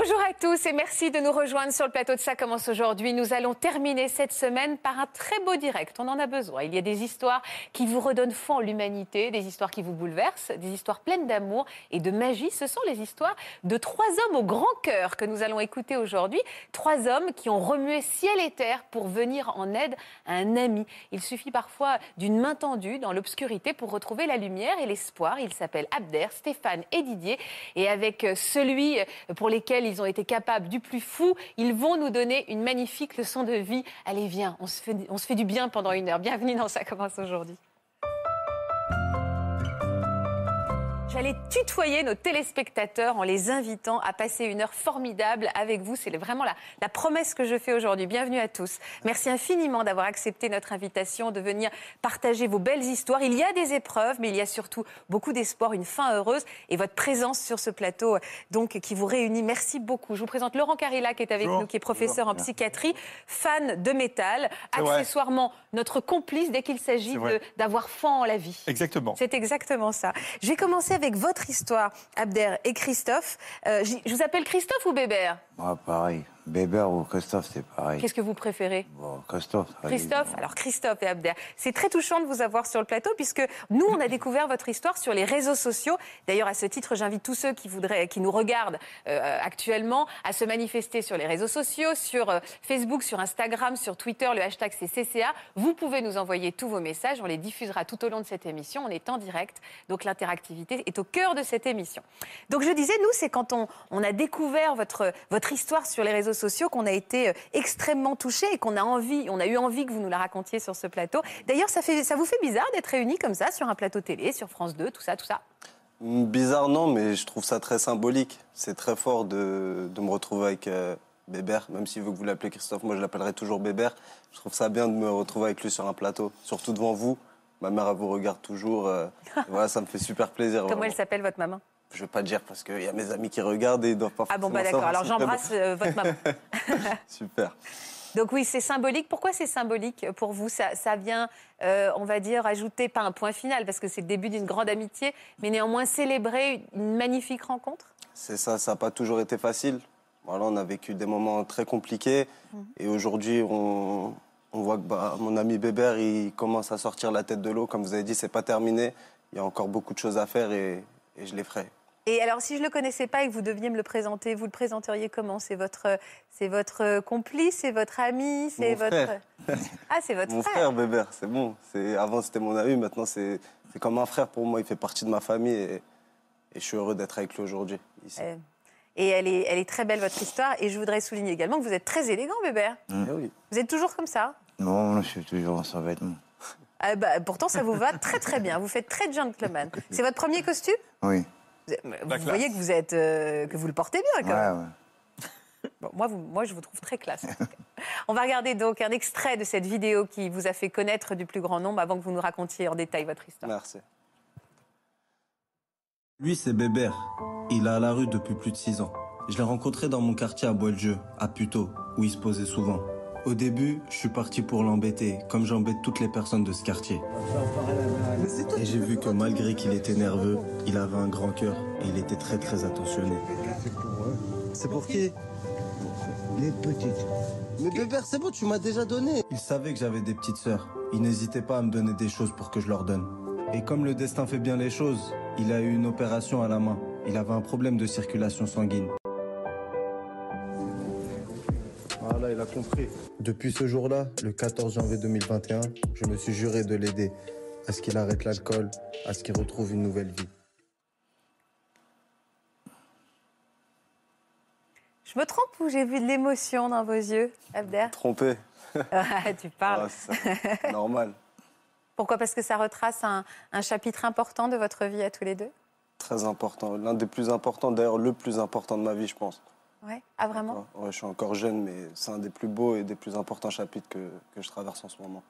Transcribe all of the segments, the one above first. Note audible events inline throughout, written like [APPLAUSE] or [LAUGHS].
Bonjour à tous et merci de nous rejoindre sur le plateau de Ça commence aujourd'hui. Nous allons terminer cette semaine par un très beau direct. On en a besoin. Il y a des histoires qui vous redonnent foi en l'humanité, des histoires qui vous bouleversent, des histoires pleines d'amour et de magie. Ce sont les histoires de trois hommes au grand cœur que nous allons écouter aujourd'hui. Trois hommes qui ont remué ciel et terre pour venir en aide à un ami. Il suffit parfois d'une main tendue dans l'obscurité pour retrouver la lumière et l'espoir. Ils s'appellent Abder, Stéphane et Didier. Et avec celui pour lesquels ils ont été capables du plus fou. Ils vont nous donner une magnifique leçon de vie. Allez, viens, on se fait, du bien pendant une heure. Bienvenue dans Ça commence aujourd'hui. J'allais tutoyer nos téléspectateurs en les invitant à passer une heure formidable avec vous. C'est vraiment la, la, promesse que je fais aujourd'hui. Bienvenue à tous. Merci infiniment d'avoir accepté notre invitation, de venir partager vos belles histoires. Il y a des épreuves, mais il y a surtout beaucoup d'espoir, une fin heureuse et votre présence sur ce plateau donc qui vous réunit. Merci beaucoup. Je vous présente Laurent Carilla qui est avec Bonjour. nous, qui est professeur Bonjour. en psychiatrie, fan de métal, vrai. accessoirement notre complice dès qu'il s'agit d'avoir foi en la vie. Exactement. C'est exactement ça. Je vais commencer avec votre histoire, Abder et Christophe. Euh, je vous appelle Christophe ou Bébert? Moi, pareil. Bébert ou Christophe, c'est pareil. Qu'est-ce que vous préférez Bon, Christophe. Christophe, alors Christophe et Abder, c'est très touchant de vous avoir sur le plateau puisque nous, on a découvert votre histoire sur les réseaux sociaux. D'ailleurs, à ce titre, j'invite tous ceux qui voudraient, qui nous regardent euh, actuellement à se manifester sur les réseaux sociaux, sur euh, Facebook, sur Instagram, sur Twitter. Le hashtag c'est CCA. Vous pouvez nous envoyer tous vos messages. On les diffusera tout au long de cette émission. On est en direct, donc l'interactivité est au cœur de cette émission. Donc je disais, nous, c'est quand on, on a découvert votre, votre histoire sur les réseaux sociaux qu'on a été euh, extrêmement touchés et qu'on a envie, on a eu envie que vous nous la racontiez sur ce plateau. D'ailleurs, ça, fait, ça vous fait bizarre d'être réunis comme ça sur un plateau télé, sur France 2, tout ça, tout ça? Bizarre, non, mais je trouve ça très symbolique. C'est très fort de, de me retrouver avec euh, Bébert, même veut que vous l'appelez Christophe, moi je l'appellerai toujours Bébert. Je trouve ça bien de me retrouver avec lui sur un plateau, surtout devant vous. Ma mère, elle vous regarde toujours. euh, [LAUGHS] voilà, ça me fait super plaisir. Comment vraiment. elle s'appelle, votre maman? Je ne vais pas dire parce qu'il y a mes amis qui regardent et ils doivent pas Ah bon, bah d'accord. Alors j'embrasse euh, votre maman. [LAUGHS] Super. Donc oui, c'est symbolique. Pourquoi c'est symbolique pour vous? Ça, ça vient, euh, on va dire, ajouter pas un point final, parce que c'est le début d'une grande amitié, mais néanmoins célébrer une magnifique rencontre? C'est ça, ça n'a pas toujours été facile. Voilà, on a vécu des moments très compliqués. Et aujourd'hui, on, on voit que bah, mon ami Bébert, il commence à sortir la tête de l'eau. Comme vous avez dit, c'est pas terminé. Il y a encore beaucoup de choses à faire et, et je les ferai. Et alors, si je ne le connaissais pas et que vous deviez me le présenter, vous le présenteriez comment? C'est votre, c'est votre complice, c'est votre ami, c'est Mon votre. frère. [LAUGHS] Ah, c'est votre Mon frère Bébert, c'est bon. C'est- Avant, c'était mon ami. Maintenant, c'est c'est comme un frère pour moi. Il fait partie de ma famille et, et je suis heureux d'être avec lui aujourd'hui. Euh, Et elle est, elle est très belle, votre histoire. Et je voudrais souligner également que vous êtes très élégant, Bébert. Eh oui. Vous êtes toujours comme ça Non, je suis toujours sans vêtements. Ah bah, Pourtant, ça vous va très très bien. Vous faites très gentleman. [LAUGHS] C'est votre premier costume? Oui. Vous, classe. voyez que vous, êtes, euh, que vous le portez bien, quand Ouais, même. ouais. Bon, moi, vous, moi, je vous trouve très classe. [LAUGHS] On va regarder donc un extrait de cette vidéo qui vous a fait connaître du plus grand nombre avant que vous nous racontiez en détail votre histoire. Merci. Lui, c'est Bébert. Il est à la rue depuis plus de 6 ans. Je l'ai rencontré dans mon quartier à Bois-le-Jeu, à Puteaux, où il se posait souvent. Au début, je suis parti pour l'embêter, comme j'embête toutes les personnes de ce quartier. Et j'ai vu que malgré qu'il était nerveux, il avait un grand cœur et il était très très attentionné. C'est pour qui? Les petites. Mais Bébert, c'est bon, tu m'as déjà donné. Il savait que j'avais des petites sœurs. Il n'hésitait pas à me donner des choses pour que je leur donne. Et comme le destin fait bien les choses, il a eu une opération à la main. Il avait un problème de circulation sanguine. Voilà, il a compris. Depuis ce jour-là, le 14 janvier 2021, je me suis juré de l'aider à ce qu'il arrête l'alcool, à ce qu'il retrouve une nouvelle vie. Je me trompe ou j'ai vu de l'émotion dans vos yeux, Abder Trompé. Ah, Tu parles. Ah, normal. Pourquoi? Parce que ça retrace un, un chapitre important de votre vie à tous les deux? Très important. L'un des plus importants, d'ailleurs le plus important de ma vie, je pense. Ouais. Ah, vraiment? Ouais, je suis encore jeune, mais c'est un des plus beaux et des plus importants chapitres que, que je traverse en ce moment.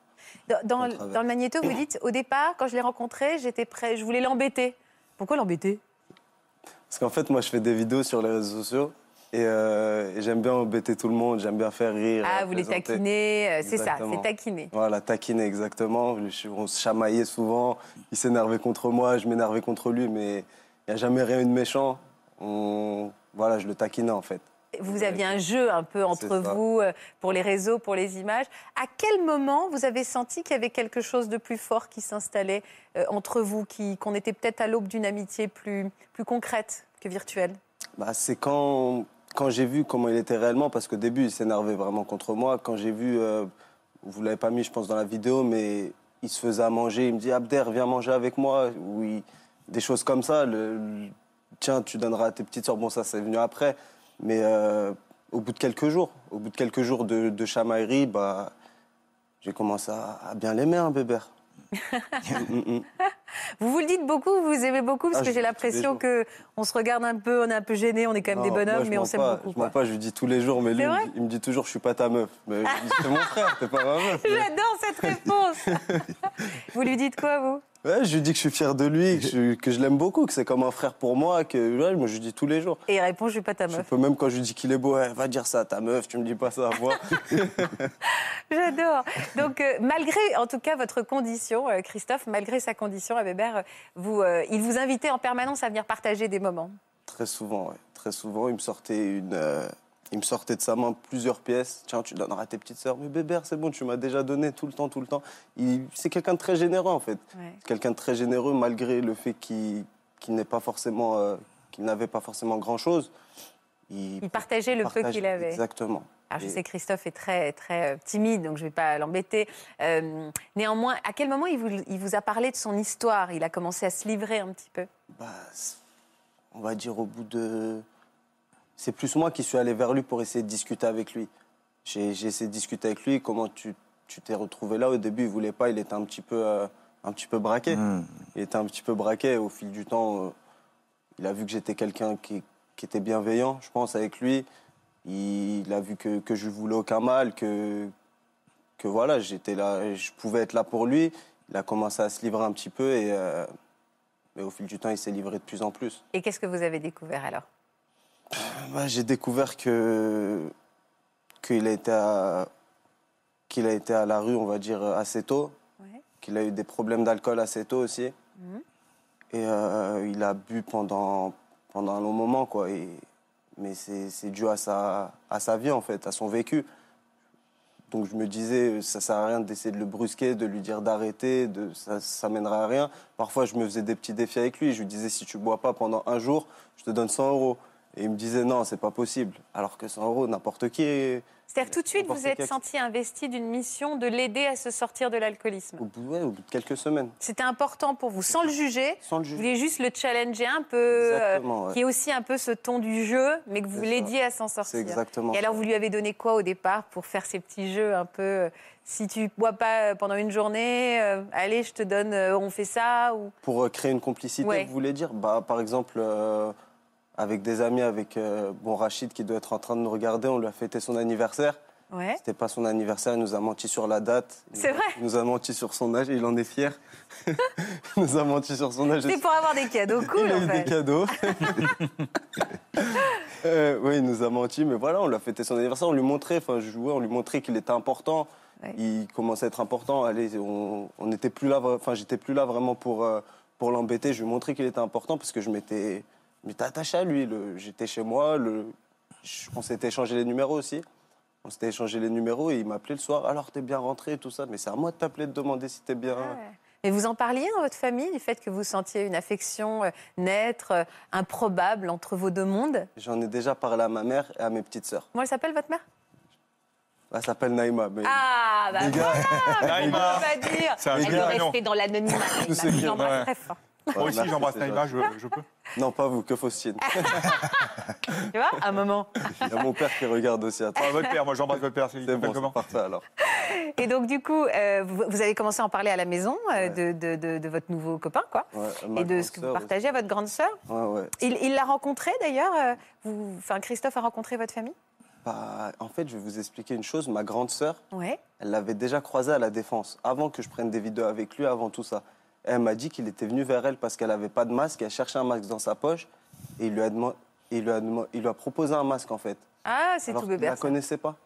Dans, le magnéto, vous dites au départ, quand je l'ai rencontré, j'étais prêt, je voulais l'embêter. Pourquoi l'embêter? Parce qu'en fait, moi, je fais des vidéos sur les réseaux sociaux et, euh, et j'aime bien embêter tout le monde, j'aime bien faire rire. Ah, vous les taquinez, euh, c'est ça, c'est taquiner. Voilà, taquiner exactement. On se chamaillait souvent. Il s'énervait contre moi, je m'énervais contre lui, mais il n'y a jamais rien eu de méchant. On... Voilà, je le taquinais en fait. Vous aviez un jeu un peu entre vous euh, pour les réseaux, pour les images. À quel moment vous avez senti qu'il y avait quelque chose de plus fort qui s'installait euh, entre vous, qu'on était peut-être à l'aube d'une amitié plus, plus concrète que virtuelle? Bah, c'est quand, quand j'ai vu comment il était réellement, parce qu'au début, il s'énervait vraiment contre moi. Quand j'ai vu, euh, vous l'avez pas mis, je pense, dans la vidéo, mais il se faisait à manger. Il me dit Abder, viens manger avec moi. Oui, des choses comme ça. Le, le- tiens, tu donneras à tes petites soeurs. Bon, ça, c'est venu après. Mais euh, au bout de quelques jours, au bout de quelques jours de, de chamaillerie, bah, j'ai commencé à, à bien l'aimer, un bébert. Mm, [LAUGHS] mm. Vous vous le dites beaucoup, vous aimez beaucoup, parce Ah, que j'ai l'impression que on se regarde un peu, on est un peu gêné, on est quand même des Non, moi, bonhommes, mais on s'aime beaucoup. Je quoi. mens pas, je lui dis tous les jours, mais lui, il me vrai dit- il me dit toujours, je suis pas ta meuf. Mais c'est mon frère, t'es pas ma meuf. [LAUGHS] J'adore cette réponse. [LAUGHS] vous lui dites quoi, vous? Ouais, je lui dis que je suis fier de lui, que je, que je l'aime beaucoup, que c'est comme un frère pour moi, que ouais, moi je lui dis tous les jours. Et il répond, je suis pas ta Je meuf. peux même quand je lui dis qu'il est beau, ouais, va dire ça à ta meuf, tu me dis pas ça à moi. [LAUGHS] J'adore. Donc, euh, malgré, en tout cas, votre condition, euh, Christophe, malgré sa condition à Weber, euh, vous, euh, il vous invitait en permanence à venir partager des moments. très souvent, ouais, très souvent, il me sortait une, euh, il me sortait de sa main plusieurs pièces. Tiens, tu donneras à tes petites sœurs. Mais bébé, c'est bon, tu m'as déjà donné tout le temps, tout le temps. Il- C'est quelqu'un de très généreux en fait. Ouais. quelqu'un de très généreux malgré le fait qu'il n'est pas forcément euh, qu'il n'avait pas forcément grand chose Il partageait le peu qu'il avait. exactement Alors, je sais que Christophe est très, très euh, timide, donc je ne vais pas l'embêter. Euh, néanmoins, à quel moment il vous, il vous a parlé de son histoire? Il a commencé à se livrer un petit peu? bah, on va dire au bout de c'est plus moi qui suis allé vers lui pour essayer de discuter avec lui j'ai essayé de discuter avec lui comment tu tu t'es retrouvé là au début il voulait pas il était un petit peu euh, un petit peu braqué Hmm. il était un petit peu braqué. Au fil du temps, euh, il a vu que j'étais quelqu'un qui, qui était bienveillant, je pense, avec lui. Il, il a vu que, que je lui voulais aucun mal, que, que voilà, j'étais là, je pouvais être là pour lui. Il a commencé à se livrer un petit peu et, euh, mais au fil du temps, il s'est livré de plus en plus. Et qu'est-ce que vous avez découvert alors? Bah, j'ai découvert que qu'il a été à qu'il a été à la rue, on va dire assez tôt, Ouais. qu'il a eu des problèmes d'alcool assez tôt aussi, Mhm. et euh, il a bu pendant pendant un long moment quoi. Et, mais c'est c'est dû à sa à sa vie en fait, à son vécu. Donc je me disais, ça sert à rien d'essayer de le brusquer, de lui dire d'arrêter, de ça, ça mènera à rien. Parfois, je me faisais des petits défis avec lui. Je lui disais, si tu bois pas pendant un jour, je te donne 100 euros. Et il me disait, non, c'est pas possible. Alors que 100 euros, n'importe qui. est- C'est-à-dire tout de suite, vous êtes senti investi d'une mission de l'aider à se sortir de l'alcoolisme. Au bout, ouais, au bout de quelques semaines, C'était important pour vous, sans le juger. sans le Vous juger. vouliez juste le challenger un peu, euh, Exactement, ouais. qui est aussi un peu ce ton du jeu, mais que vous l'aidiez à s'en C'est sortir. exactement. Et alors, vous lui avez donné quoi au départ pour faire ces petits jeux un peu euh, Si tu bois pas pendant une journée, euh, allez, je te donne, euh, on fait ça ou... Pour euh, créer une complicité, Ouais. vous voulez dire? Bah, Par exemple, euh, avec des amis, avec euh, bon, Rachid qui doit être en train de nous regarder, on lui a fêté son anniversaire. Ouais. C'était pas son anniversaire, il nous a menti sur la date. C'est vrai Il nous a menti sur son âge il en est fier. [LAUGHS] il nous a menti sur son âge. C'est pour avoir des cadeaux cool, il a en eu fait. des cadeaux. [LAUGHS] Euh, oui, il nous a menti, mais voilà, on lui a fêté son anniversaire, on lui montrait, enfin, je jouais, on lui montrait qu'il était important. Ouais. Il commençait à être important. Allez, on on n'était plus là, enfin, j'étais plus là vraiment pour euh, pour l'embêter. Je lui montrais qu'il était important parce que je m'étais, je m'étais attaché à lui. Le- J'étais chez moi, le, on s'était échangé les numéros aussi. On s'était échangé les numéros et il m'appelait le soir. Alors, t'es bien rentré et tout ça. Mais c'est à moi de t'appeler, de demander si t'es bien. Ouais. Mais vous en parliez dans votre famille du fait que vous sentiez une affection euh, naître, euh, improbable entre vos deux mondes? J'en ai déjà parlé à ma mère et à mes petites sœurs. Comment elle s'appelle votre mère? Elle s'appelle Naïma. Mais Ah, bah voilà, [LAUGHS] Naïma. on va dire. C'est un Elle joli veut prénom. rester dans l'anonymat. Tous ceux qui- Je l'embrasse ouais. très fort. Moi aussi, j'embrasse Naïma, je, je peux. [LAUGHS] Non, pas vous, que Faustine. [LAUGHS] Tu vois, un moment. Il y a mon père qui regarde aussi. Attends. Ah, votre père, moi j'embrasse votre père, c'est bon, comment alors. Et donc, du coup, euh, vous, avez commencé à en parler à la maison euh, de, de- de- de votre nouveau copain, quoi. Ouais, ma Et de ce que vous partagez à votre grande sœur. aussi. Ouais, ouais. Il il l'a rencontré d'ailleurs euh, vous- Enfin, Christophe a rencontré votre famille? Bah, en fait, je vais vous expliquer une chose. Ma grande sœur, Ouais. elle l'avait déjà croisé à la défense, avant que je prenne des vidéos avec lui, avant tout ça. Elle m'a dit qu'il était venu vers elle parce qu'elle n'avait pas de masque. Elle cherchait un masque dans sa poche et il lui a, il lui a, deman- il lui a proposé un masque, en fait. Ah, c'est tout qu'il ne bébé. la connaissait pas.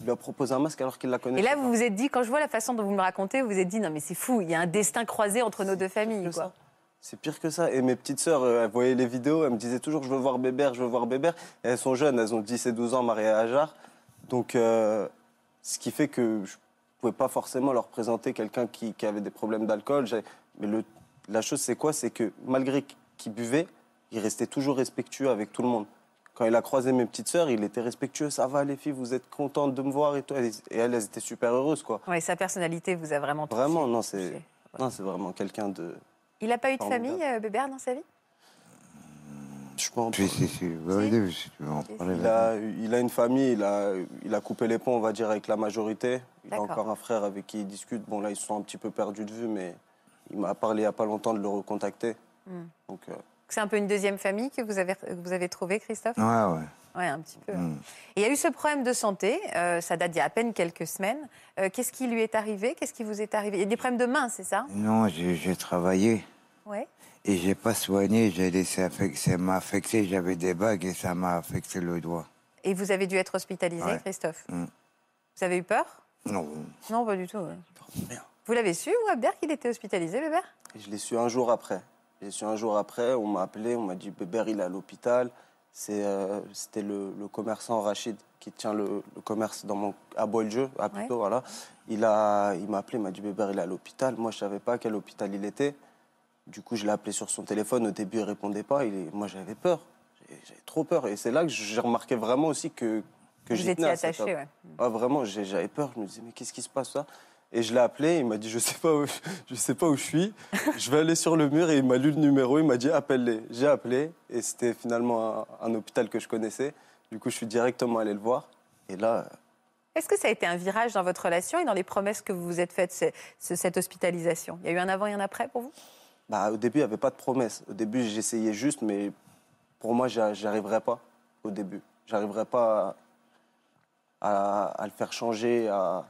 Il lui a proposé un masque alors qu'il la Et connaissait là, pas. vous vous êtes dit, quand je vois la façon dont vous me racontez, vous vous êtes dit, non mais c'est fou, il y a un destin croisé entre nos deux familles. Quoi. C'est pire que ça. Et mes petites sœurs, euh, elles voyaient les vidéos, elles me disaient toujours je veux voir Bébert, je veux voir Bébert. Et elles sont jeunes, elles ont 10 et 12 ans, mariées à Ajar. Donc, euh, ce qui fait que je ne pouvais pas forcément leur présenter quelqu'un qui, qui avait des problèmes d'alcool. Mais le- la chose, c'est quoi? C'est que malgré qu'il buvait, il restait toujours respectueux avec tout le monde. Quand il a croisé mes petites sœurs, il était respectueux. Ça va, les filles, vous êtes contentes de me voir et tout. Et elles, elles étaient super heureuses, quoi. Ouais, sa personnalité vous a vraiment touché. Vraiment, non, c'est touché. non, c'est vraiment quelqu'un de. Il n'a pas eu de famille, euh, Bébert, dans sa vie? Je pense. Si, si, si. Oui, oui, si tu veux en Si, parler. Il a, il a une famille, il a, il a coupé les ponts, on va dire, avec la majorité. Il a encore un frère avec qui il discute. Bon, là, ils se sont un petit peu perdus de vue, mais il m'a parlé il n'y a pas longtemps de le recontacter. Hmm. Donc, euh, C'est un peu une deuxième famille que vous avez, que vous avez trouvée, Christophe? Ouais, ouais. Ouais, un petit peu. Mm. Et il y a eu ce problème de santé, euh, ça date d'il y a à peine quelques semaines. Euh, Qu'est-ce qui lui est arrivé? Qu'est-ce qui vous est arrivé? Il y a des problèmes de main, c'est ça? Non, j'ai travaillé Ouais. et j'ai pas soigné. J'ai laissé affecter. Ça m'a affecté. J'avais des bagues et ça m'a affecté le doigt. Et vous avez dû être hospitalisé, Ouais. Christophe? Mm. Vous avez eu peur? Non. Non, pas du tout. ouais. merde. Vous l'avez su, vous, Abder, qu'il était hospitalisé, Bébert? Je l'ai su un jour après. Je l'ai su un jour après, on m'a appelé, on m'a dit Bébert, il est à l'hôpital. Euh, C'était le, le commerçant Rachid qui tient le, le commerce dans mon, à Bois-le-Jeu, à plutôt, voilà. Il, m'a appelé, il m'a dit Bébert, il est à l'hôpital. Moi, je ne savais pas à quel hôpital il était. Du coup, je l'ai appelé sur son téléphone. Au début, il répondait pas. Il Moi, j'avais peur. J'ai- J'avais trop peur. Et c'est là que j'ai remarqué vraiment aussi que, que cet attaché, ouais. Ah, vraiment, j'ai- j'avais peur. Je me disais, mais qu'est-ce qui se passe ça? Et je l'ai appelé. Il m'a dit, je sais pas où, [LAUGHS] je sais pas où je suis. Je vais aller sur le mur. Et il m'a lu le numéro. Il m'a dit, appelle-les. J'ai appelé. Et c'était finalement un, un hôpital que je connaissais. Du coup, je suis directement allé le voir. Et là, Est-ce que ça a été un virage dans votre relation et dans les promesses que vous vous êtes faites, ce- ce- cette hospitalisation? Il y a eu un avant et un après pour vous? Bah, au début, il n'y avait pas de promesse. Au début, j'essayais juste, mais pour moi, j'a- j'arriverais pas au début. J'arriverais pas à, à- à le faire changer. À...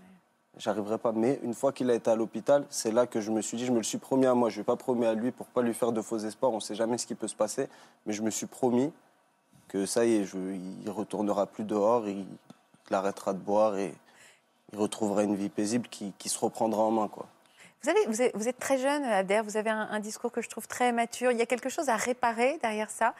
J'arriverais pas. Mais une fois qu'il a été à l'hôpital, c'est là que je me suis dit, je me le suis promis à moi. Je ne vais pas promis à lui pour pas lui faire de faux espoirs. On ne sait jamais ce qui peut se passer. Mais je me suis promis que ça y est, je, il retournera plus dehors, il, arrêtera de boire et il retrouvera une vie paisible qui, se reprendra en main. Vous, avez, vous, êtes, très jeune, Abder, vous avez un discours que je trouve très mature. Il y a quelque chose à réparer derrière ça.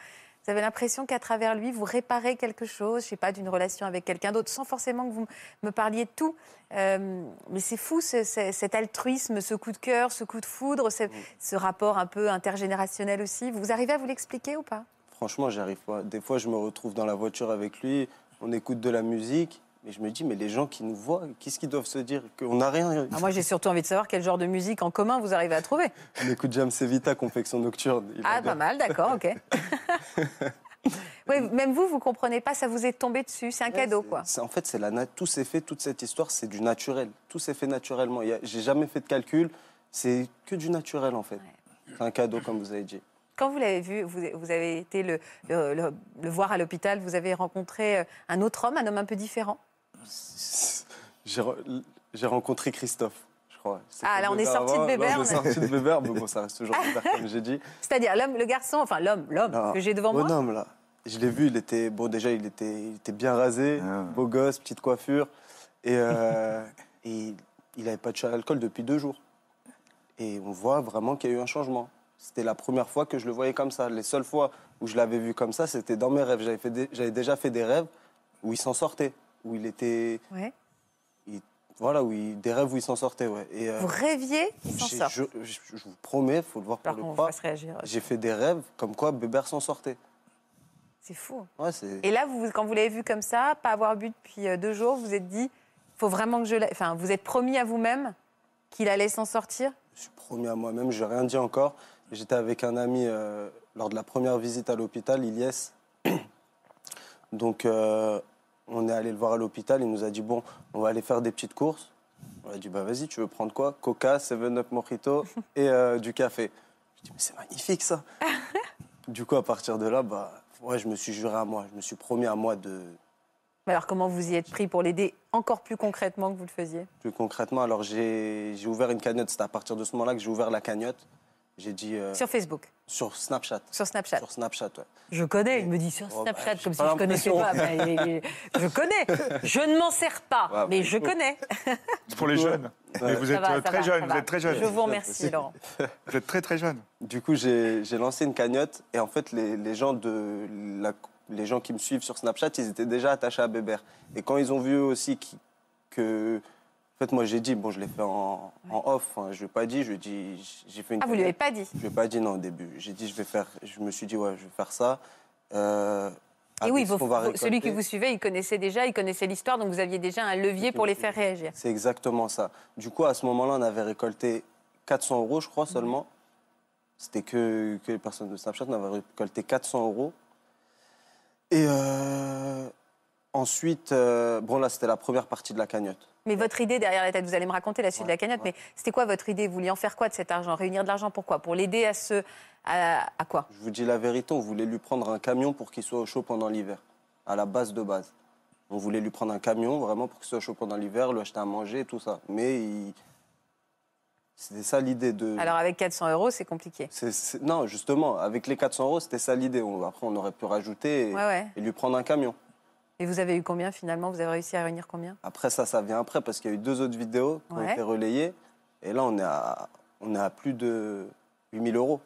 Vous avez l'impression qu'à travers lui, vous réparez quelque chose, je sais pas, d'une relation avec quelqu'un d'autre, sans forcément que vous me parliez de tout. Euh, mais c'est fou, ce- ce- cet altruisme, ce coup de cœur, ce coup de foudre, ce, ce rapport un peu intergénérationnel aussi. Vous arrivez à vous l'expliquer ou pas? Franchement, j'y arrive pas. Des fois, je me retrouve dans la voiture avec lui, on écoute de la musique, mais je me dis, mais les gens qui nous voient, qu'est-ce qu'ils doivent se dire Qu'on n'a rien. Ah, Moi, j'ai surtout envie de savoir quel genre de musique en commun vous arrivez à trouver. On écoute James Evita, Confection Nocturne. Ah, pas mal, d'accord, ok. [LAUGHS] Oui, même vous, vous comprenez pas, ça vous est tombé dessus, c'est un cadeau, quoi. En fait, c'est la tout s'est fait, toute cette histoire, c'est du naturel. Tout s'est fait naturellement. J'ai jamais fait de calcul. C'est que du naturel, en fait. C'est un cadeau, comme vous avez dit. Quand vous l'avez vu, vous, vous avez été le, le- le- le voir à l'hôpital, vous avez rencontré euh, un autre homme, un homme un peu différent? [LAUGHS] J'ai re- j'ai rencontré Christophe, je crois. Ah, là, on est sorti de Bébert, On est sorti de Bébert, mais bon, ça reste toujours Bébert, comme j'ai dit. [LAUGHS] C'est-à-dire l'homme, le garçon, enfin l'homme, l'homme que j'ai devant moi. Bonhomme, là. Je l'ai vu, il était, bon, déjà, il était, il était bien rasé, Ah. beau gosse, petite coiffure. Et, euh, [LAUGHS] et il n'avait pas touché à l'alcool depuis deux jours. Et on voit vraiment qu'il y a eu un changement. C'était la première fois que je le voyais comme ça. Les seules fois où je l'avais vu comme ça, c'était dans mes rêves. J'avais déjà fait des rêves où il s'en sortait, où il était. Ouais. il- voilà, où il- des rêves où il s'en sortait, ouais. Et, euh, Vous rêviez, il s'en je, je- je vous promets, il faut le voir pour Alors le réagir. J'ai fait des rêves comme quoi Bébert s'en sortait. C'est fou. Ouais. Et là, vous, quand vous l'avez vu comme ça, pas avoir bu depuis euh, deux jours, vous vous êtes dit, faut vraiment que je. Enfin, vous êtes promis à vous-même qu'il allait s'en sortir? Je suis promis à moi-même, je n'ai rien dit encore. J'étais avec un ami euh, lors de la première visite à l'hôpital, Ilyes. [CLEARS THROAT] Donc, euh, on est allé le voir à l'hôpital. Il nous a dit Bon, on va aller faire des petites courses. On a dit, bah vas-y, tu veux prendre quoi? Coca, 7-Up Mojito et euh, du café. Je dis, mais c'est magnifique ça [LAUGHS] Du coup, à partir de là, bah, ouais, je me suis juré à moi, je me suis promis à moi de. Mais alors, comment vous y êtes pris pour l'aider encore plus concrètement que vous le faisiez? Plus concrètement, alors j'ai j'ai ouvert une cagnotte. C'est à partir de ce moment-là que j'ai ouvert la cagnotte. J'ai dit. euh, Sur Facebook, sur Snapchat. sur Snapchat. Sur Snapchat, ouais. Je connais, il me dit sur Oh, bah, Snapchat, comme si je connaissais pas. Mais, mais- je connais. Je ne m'en sers pas, Ouais, mais je connais. C'est pour les jeunes. Ouais. Et vous êtes va, euh, très va, jeune, vous êtes très jeune. Je vous remercie, Laurent. Vous êtes très très jeune. Du coup, j'ai j'ai lancé une cagnotte et en fait, les, les gens de la- les gens qui me suivent sur Snapchat, ils étaient déjà attachés à Bébert. Et quand ils ont vu aussi qui- que, en fait, moi j'ai dit, bon, je l'ai fait en, en off, hein, je lui ai pas dit, je lui ai dit, j'ai fait une. Ah, vous lui avez pas dit? Je lui ai pas dit non au début. J'ai dit, je vais faire. Je me suis dit, ouais, je vais faire ça. Euh, Et oui, vos- va celui qui récolter. vous suivait, il connaissait déjà, il connaissait l'histoire, donc vous aviez déjà un levier pour les faire réagir. C'est exactement ça. Du coup, à ce moment-là, on avait récolté 400 euros, je crois, seulement. C'était que, que les personnes de Snapchat, on avait récolté 400 euros. Et euh, ensuite, euh, bon, là, c'était la première partie de la cagnotte. Mais votre idée derrière la tête, vous allez me raconter la suite de la cagnotte, ouais. mais c'était quoi votre idée? Vous vouliez en faire quoi de cet argent? Réunir de l'argent pourquoi Pour l'aider à se. À, à quoi? Je vous dis la vérité, on voulait lui prendre un camion pour qu'il soit au chaud pendant l'hiver, à la base de base. On voulait lui prendre un camion vraiment pour qu'il soit chaud pendant l'hiver, lui acheter à manger, tout ça. Mais il- c'était ça l'idée de. Alors avec 400 euros, c'est compliqué. Non, justement, avec les 400 euros, c'était ça l'idée. Après, on aurait pu rajouter et, Ouais, ouais. et lui prendre un camion. Et vous avez eu combien finalement? Vous avez réussi à réunir combien? Après, ça, ça vient après parce qu'il y a eu deux autres vidéos qui ont été relayées. Et là, on est à, on est à plus de 8000 euros.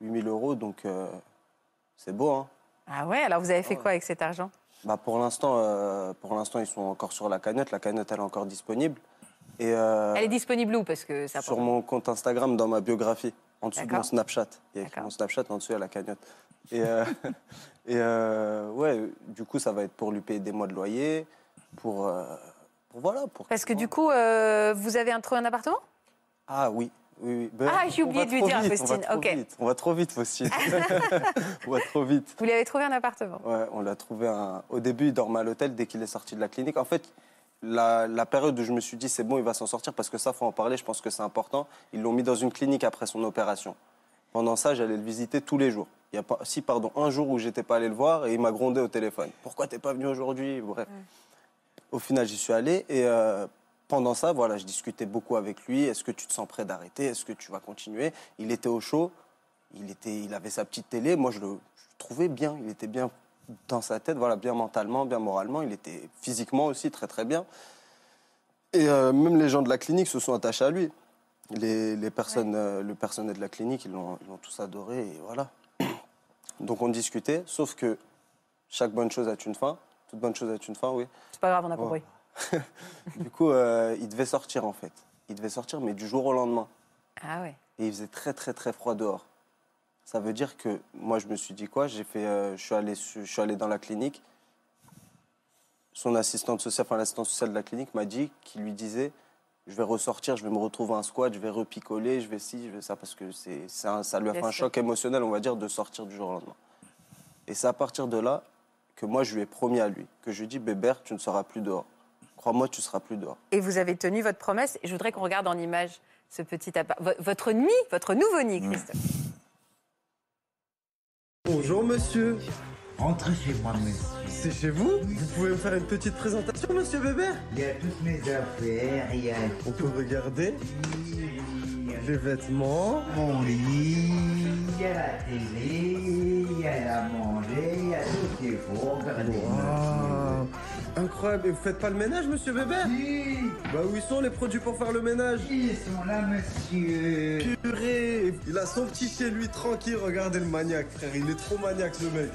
8000 euros, donc euh, c'est beau. Hein Ah ouais Alors vous avez fait Ouais. quoi avec cet argent? Bah, pour l'instant, euh, pour l'instant, ils sont encore sur la cagnotte. La cagnotte, elle est encore disponible. Et euh, Elle est disponible où? Parce que ça. sur mon compte Instagram, dans ma biographie, en dessous de mon Snapchat. Il y a écrit mon Snapchat, en dessous, il y a la cagnotte. Et, euh, [LAUGHS] et euh, ouais, du coup, ça va être pour lui payer des mois de loyer, pour, euh, pour voilà. Pour Parce que du coup, vous avez trouvé un appartement? Ah oui, oui, oui. Ben, Ah, j'ai on oublié de lui dire on Faustine, va vite. On va trop vite, Faustine. [LAUGHS] [LAUGHS] on va trop vite. Vous lui avez trouvé un appartement Ouais, on l'a trouvé un... Au début, il dormait à l'hôtel dès qu'il est sorti de la clinique. En fait, la, la période où je me suis dit c'est bon, il va s'en sortir, parce que ça, faut en parler, je pense que c'est important. Ils l'ont mis dans une clinique après son opération. Pendant ça, j'allais le visiter tous les jours. Il y a pas, si, pardon, un jour où j'étais pas allé le voir et il m'a grondé au téléphone. Pourquoi t'es pas venu aujourd'hui? Bref. Au final, j'y suis allé et euh, pendant ça, voilà, je discutais beaucoup avec lui. Est-ce que tu te sens prêt d'arrêter? Est-ce que tu vas continuer? Il était au chaud. Il, était, il avait sa petite télé. Moi, je le, je le trouvais bien. Il était bien dans sa tête, voilà, bien mentalement, bien moralement. Il était physiquement aussi très, très bien. Et euh, même les gens de la clinique se sont attachés à lui. Les, les personnes, euh, le personnel de la clinique, ils l'ont ils l'ont tous adoré. Et voilà. Donc on discutait, sauf que chaque bonne chose a une fin. Toute bonne chose a une fin, oui. C'est pas grave, on a Ouais. compris. [LAUGHS] Du coup, euh, il devait sortir en fait. Il devait sortir, mais du jour au lendemain. Ah ouais. Et il faisait très très très froid dehors. Ça veut dire que moi, je me suis dit quoi? J'ai fait, euh, je suis allé, je suis allé dans la clinique. Son assistante sociale, enfin l'assistante sociale de la clinique m'a dit qu'il lui disait, je vais ressortir, je vais me retrouver un squat, je vais repicoler, je vais ci, je vais ça, parce que c'est, c'est un- ça lui a fait un choc émotionnel, on va dire, de sortir du jour au lendemain. Et c'est à partir de là que moi, je lui ai promis à lui, que je lui ai dit, Bébert, tu ne seras plus dehors. Crois-moi, tu seras plus dehors. Et vous avez tenu votre promesse. Et je voudrais qu'on regarde en image ce petit appart. vo- Votre nid, votre nouveau nid, Christophe. Bonjour monsieur, Entrez chez moi, monsieur. c'est chez vous Vous pouvez me faire une petite présentation, monsieur Bébert Il y a toutes mes affaires, il y a On peut regarder les vêtements. mon lit, il y a la télé, il y a à manger, il y a tout ce qu'il faut. Regardez. Incroyable, et vous faites pas le ménage, monsieur Bébert Si, Bah où ils sont les produits pour faire le ménage ils sont là, monsieur. Purée Il a son petit chez lui, tranquille, regardez le maniaque, frère, il est trop maniaque ce mec.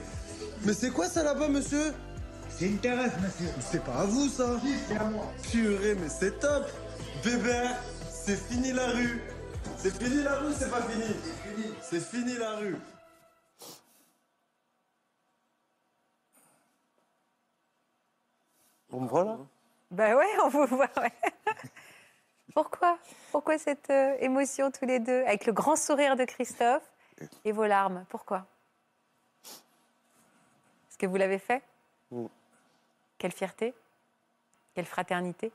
Mais c'est quoi ça là-bas, monsieur C'est une terrasse, monsieur. C'est pas à vous ça Si, c'est à moi. Purée, mais c'est top Bébert, c'est fini la rue C'est fini la rue, c'est pas fini C'est fini C'est fini la rue Bon, voilà. Ben ouais, on vous voit. ouais. [LAUGHS] Pourquoi? Pourquoi cette euh, émotion tous les deux Avec le grand sourire de Christophe et vos larmes? Pourquoi? Que vous l'avez fait Mm. Quelle fierté Quelle fraternité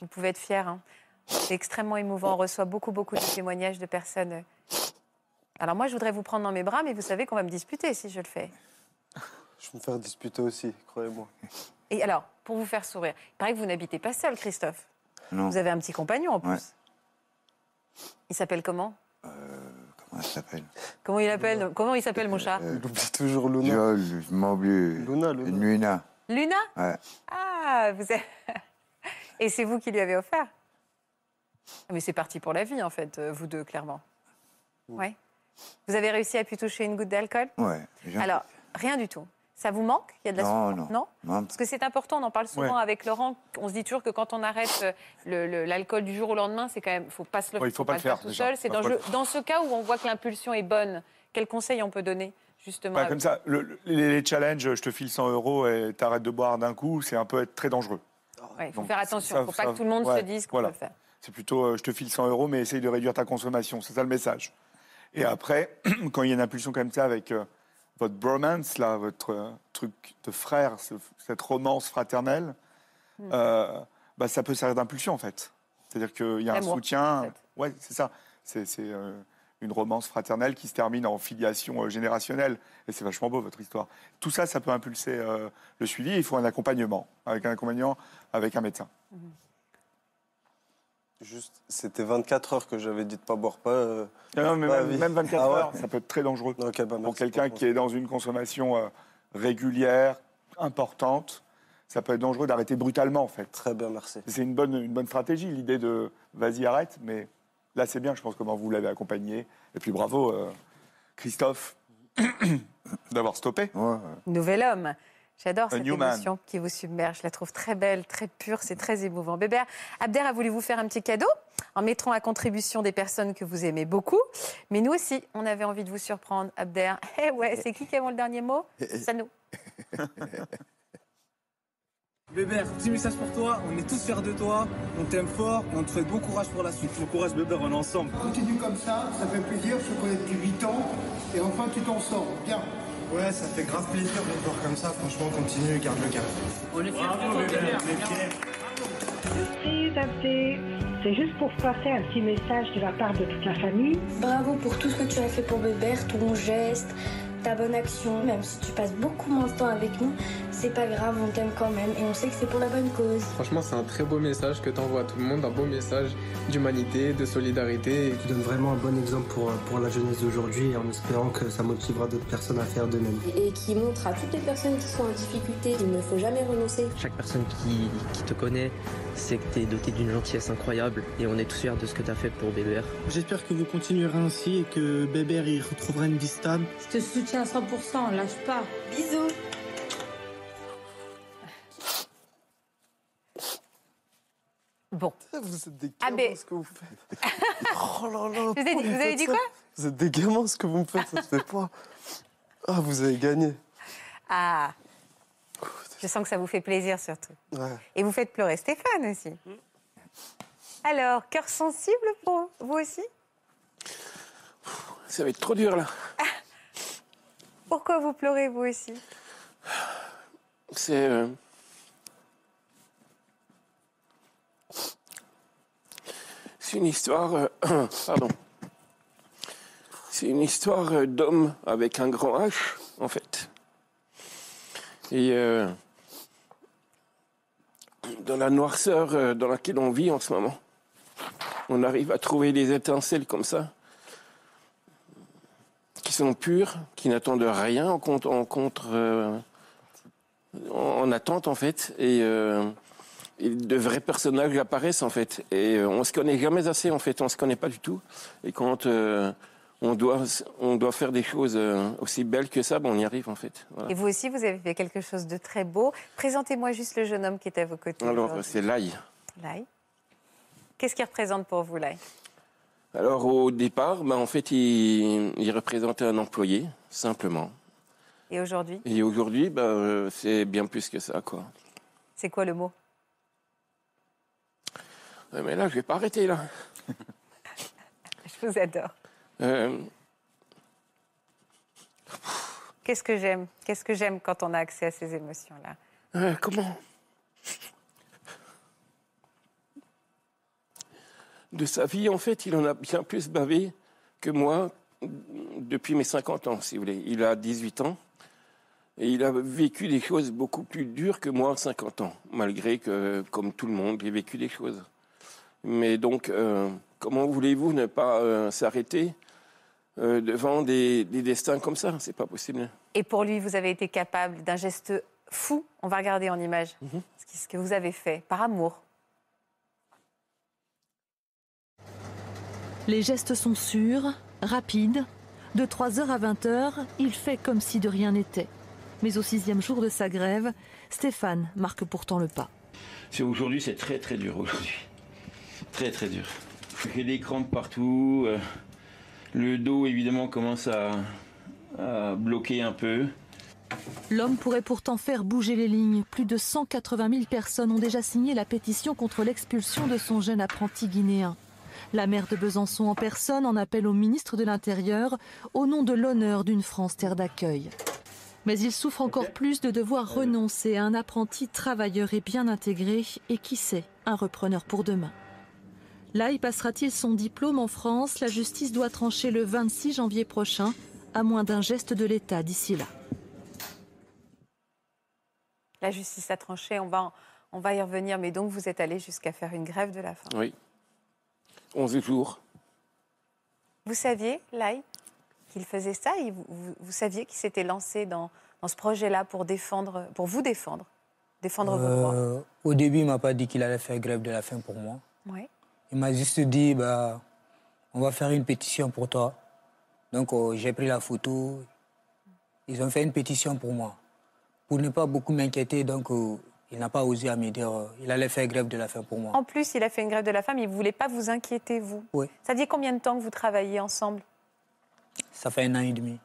Vous pouvez être fier. hein. C'est extrêmement émouvant. On reçoit beaucoup, beaucoup de témoignages de personnes. euh. Alors moi, je voudrais vous prendre dans mes bras, mais vous savez qu'on va me disputer si je le fais. [LAUGHS] Je vais me faire disputer aussi, croyez-moi. Et alors, pour vous faire sourire, il paraît que vous n'habitez pas seul, Christophe. Non. Vous avez un petit compagnon en plus. Ouais. Il s'appelle comment? Comment ça s'appelle Comment il appelle Comment il s'appelle mon chat Euh, Il oublie toujours Luna. Joel, je m'oublie. Luna, Luna. Luna. Luna Ouais. Ah, vous êtes... [LAUGHS] Et c'est vous qui lui avez offert Ah, Mais c'est parti pour la vie, en fait, euh, vous deux, clairement. Ouais. Vous avez réussi à pu toucher une goutte d'alcool Ouais. Alors, rien du tout. Ça vous manque? Il y a de la Non, souffrance? non. Non, Parce que c'est important, on en parle souvent Ouais. avec Laurent. On se dit toujours que quand on arrête euh, l'alcool du jour au lendemain, c'est quand même, faut pas se le, Ouais, il faut pas le faire, tout déjà. seul. C'est dans, pas le je- dans ce cas où on voit que l'impulsion est bonne. Quel conseil on peut donner justement Pas à- comme ça. Le- le- les, les challenges, je te file 100 euros et t'arrêtes de boire d'un coup, c'est un peu être très dangereux. Ouais, Il faut Donc, faire attention. Il ne faut pas ça- que tout le monde se dise qu'on voilà. peut le faire. C'est plutôt, euh, je te file 100 euros, mais essaye de réduire ta consommation. C'est ça le message. Et après, [CLEARS THROAT] quand il y a une impulsion comme ça avec euh, votre bromance, là, votre euh, truc de frère, ce- cette romance fraternelle, Hmm. euh, bah, ça peut servir d'impulsion, en fait. C'est-à-dire qu'il y a un soutien. en fait. Ouais, c'est ça. C'est euh, une romance fraternelle qui se termine en filiation euh, générationnelle. Et c'est vachement beau, votre histoire. Tout ça, ça peut impulser le suivi. Il faut un accompagnement, avec un accompagnement avec un médecin. Juste, c'était 24 heures que j'avais dit de pas boire pas. euh. Non, non, mais Ah même, oui. même 24 Ah ouais. heures, ça peut être très dangereux. Bah, Pour quelqu'un qui est dans une consommation euh, régulière, importante, ça peut être dangereux d'arrêter brutalement, en fait. Très bien, merci. C'est une bonne, une bonne stratégie, l'idée de vas-y, arrête, mais là, c'est bien, je pense, comment vous l'avez accompagné. Et puis bravo, euh, Christophe, [COUGHS] d'avoir stoppé. Ouais, ouais. Nouvel homme. J'adore cette émotion qui vous submerge. Je la trouve très belle, très pure, c'est très émouvant. Bébert, Abder a voulu vous faire un petit cadeau en mettant à contribution des personnes que vous aimez beaucoup. Mais nous aussi, on avait envie de vous surprendre, Abder. [LAUGHS] Eh ouais, c'est qui qui a le dernier mot? C'est nous. [LAUGHS] Bébert, petit message pour toi, on est tous fiers de toi, on t'aime fort et on te souhaite bon courage pour la suite. Bon courage Bébert, on est ensemble. Continue comme ça, ça fait plaisir, je te connais depuis 8 ans, et enfin tu t'en sors. Bien. Ouais, ça fait grave plaisir de te voir comme ça, franchement continue, garde le cap. Surprise, Abdé. C'est juste pour passer un petit message de la part de toute la famille. Bravo pour tout ce que tu as fait pour Bébert, ton geste, ta bonne action. Même si tu passes beaucoup moins de temps avec nous, c'est pas grave, on t'aime quand même et on sait que c'est pour la bonne cause. Franchement, c'est un très beau message que tu envoies à tout le monde, un beau message d'humanité, de solidarité. Tu donnes vraiment un bon exemple pour, pour la jeunesse d'aujourd'hui en espérant que ça motivera d'autres personnes à faire de même. Et qui montre à toutes les personnes qui sont en difficulté qu'il ne faut jamais renoncer. Chaque personne qui, qui te connaît sait que tu es doté d'une gentillesse incroyable et on est tous fiers de ce que tu as fait pour Bébert. J'espère que vous continuerez ainsi et que Bébert y retrouvera une vie stable. Je te soutiens à 100%, lâche pas. Bisous Bon. Vous êtes des Ah, gamins, mais- ce que vous faites. [LAUGHS] oh là là. Vous avez dit- pourquoi vous avez faites dit ça quoi Vous êtes des gamins, ce que vous me faites, ça se fait pas. Ah, vous avez gagné. Ah, je sens que ça vous fait plaisir surtout. Ouais. Et vous faites pleurer Stéphane aussi. Alors, cœur sensible pour vous aussi? Ça va être trop dur là. [LAUGHS] Pourquoi vous pleurez vous aussi? C'est. euh, C'est une histoire. euh, [COUGHS] Pardon. C'est une histoire euh, d'homme avec un grand H, en fait. Et dans la noirceur dans laquelle on vit en ce moment, on arrive à trouver des étincelles comme ça, qui sont pures, qui n'attendent rien en contre, en contre, euh, en, en attente en fait, et, euh, et de vrais personnages apparaissent en fait. Et euh, on se connaît jamais assez en fait, on se connaît pas du tout. Et quand euh, on doit, on doit faire des choses aussi belles que ça, ben, on y arrive en fait. Voilà. Et vous aussi, vous avez fait quelque chose de très beau. Présentez-moi juste le jeune homme qui est à vos côtés. Alors c'est l'ail. Lai. Qu'est-ce qu'il représente pour vous, Lai? Alors au départ, ben, en fait, il, il représentait un employé, simplement. Et aujourd'hui, Et aujourd'hui, ben, euh, c'est bien plus que ça, quoi. c'est quoi le mot? Ouais, mais là, je vais pas arrêter, là. [LAUGHS] Je vous adore. Euh, Qu'est-ce que j'aime? Qu'est-ce que j'aime quand on a accès à ces émotions-là? euh, comment? De sa vie, en fait, il en a bien plus bavé que moi depuis mes 50 ans, si vous voulez. Il a 18 ans et il a vécu des choses beaucoup plus dures que moi à 50 ans, malgré que, comme tout le monde, j'ai vécu des choses. Mais donc, euh, comment voulez-vous ne pas euh, s'arrêter euh, devant des, des destins comme ça? C'est pas possible. Et pour lui, vous avez été capable d'un geste fou. On va regarder en image Mhm. ce que vous avez fait par amour. Les gestes sont sûrs, rapides. De 3h à 20h, il fait comme si de rien n'était. Mais au sixième jour de sa grève, Stéphane marque pourtant le pas. C'est aujourd'hui, c'est très très dur aujourd'hui. Très très dur. J'ai des crampes partout. euh, le dos évidemment commence à, à bloquer un peu. L'homme pourrait pourtant faire bouger les lignes. Plus de 180 000 personnes ont déjà signé la pétition contre l'expulsion de son jeune apprenti guinéen. La maire de Besançon en personne en appelle au ministre de l'Intérieur au nom de l'honneur d'une France terre d'accueil. Mais il souffre encore plus de devoir renoncer à un apprenti travailleur et bien intégré et qui sait, un repreneur pour demain. Là, y passera-t-il son diplôme en France? La justice doit trancher le 26 janvier prochain, à moins d'un geste de l'État d'ici là. La justice a tranché, on va, on va y revenir. Mais donc, vous êtes allé jusqu'à faire une grève de la faim. Oui. 11 jours. Vous saviez, Lai, qu'il faisait ça et vous, vous- vous saviez qu'il s'était lancé dans, dans ce projet-là pour, défendre, pour vous défendre, défendre vos droits? Euh, au début, il m'a pas dit qu'il allait faire grève de la faim pour moi. Ouais. Il m'a juste dit, bah, on va faire une pétition pour toi. Donc euh, j'ai pris la photo. Ils ont fait une pétition pour moi. Pour ne pas beaucoup m'inquiéter, donc euh, il n'a pas osé à me dire, euh, il allait faire grève de la faim pour moi. En plus, il a fait une grève de la faim, mais il ne voulait pas vous inquiéter, vous. Oui. Ça faisait combien de temps que vous travailliez ensemble? Ça fait un an et demi.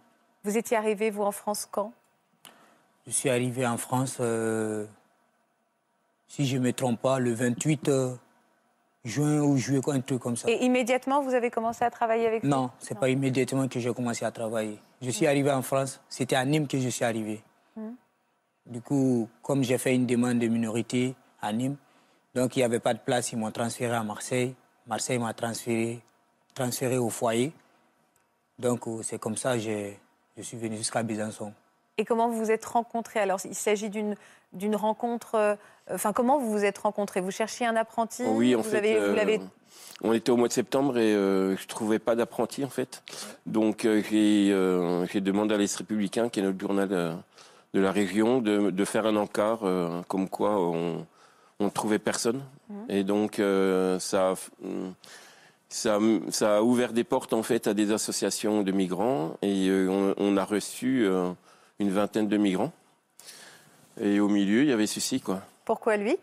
Vous étiez arrivé, vous, en France, quand? Je suis arrivé en France, euh, si je ne me trompe pas, le 28 euh, juin ou juillet, un truc comme ça. Et immédiatement, vous avez commencé à travailler avec Non, c'est pas immédiatement que j'ai commencé à travailler. Je suis arrivé en France, c'était à Nîmes que je suis arrivé. Mhm. Du coup, comme j'ai fait une demande de minorité à Nîmes, donc il n'y avait pas de place, ils m'ont transféré à Marseille. Marseille m'a transféré, transféré au foyer. Donc euh, c'est comme ça que je suis venu jusqu'à Besançon. Et comment vous vous êtes rencontrés? Alors, il s'agit d'une d'une rencontre. euh, Enfin, comment vous vous êtes rencontrés? Vous cherchiez un apprenti? Oui, en vous fait. avez- vous euh, l'avez- on était au mois de septembre et euh, je trouvais pas d'apprenti en fait. Donc euh, j'ai euh, demandé à l'Est républicain, qui est notre journal euh, de la région, de, de faire un encart euh, comme quoi on ne trouvait personne. Mhm. Et donc euh, ça, a- ça a- ça a ouvert des portes en fait à des associations de migrants et euh, on, on a reçu une vingtaine de migrants. Et au milieu, il y avait ceci quoi. Pourquoi lui?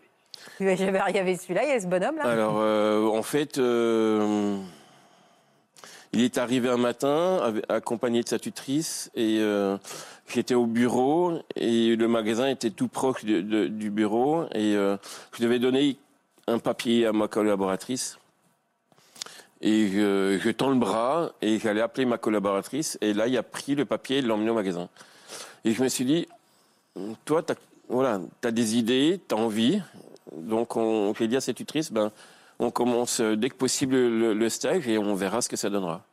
Il y avait avait celui-là, il y a ce bonhomme-là? Alors, en fait, il est arrivé un matin accompagné de sa tutrice et euh, j'étais au bureau et le magasin était tout proche du bureau et euh, je devais donner un papier à ma collaboratrice. Et je, je tends le bras et j'allais appeler ma collaboratrice et là, il a pris le papier et l'a emmené au magasin. Et je me suis dit, toi, tu as, voilà, as des idées, tu as envie. Donc, on, j'ai dit à cette tutrice, ben, on commence euh, dès que possible le, le stage et on verra ce que ça donnera.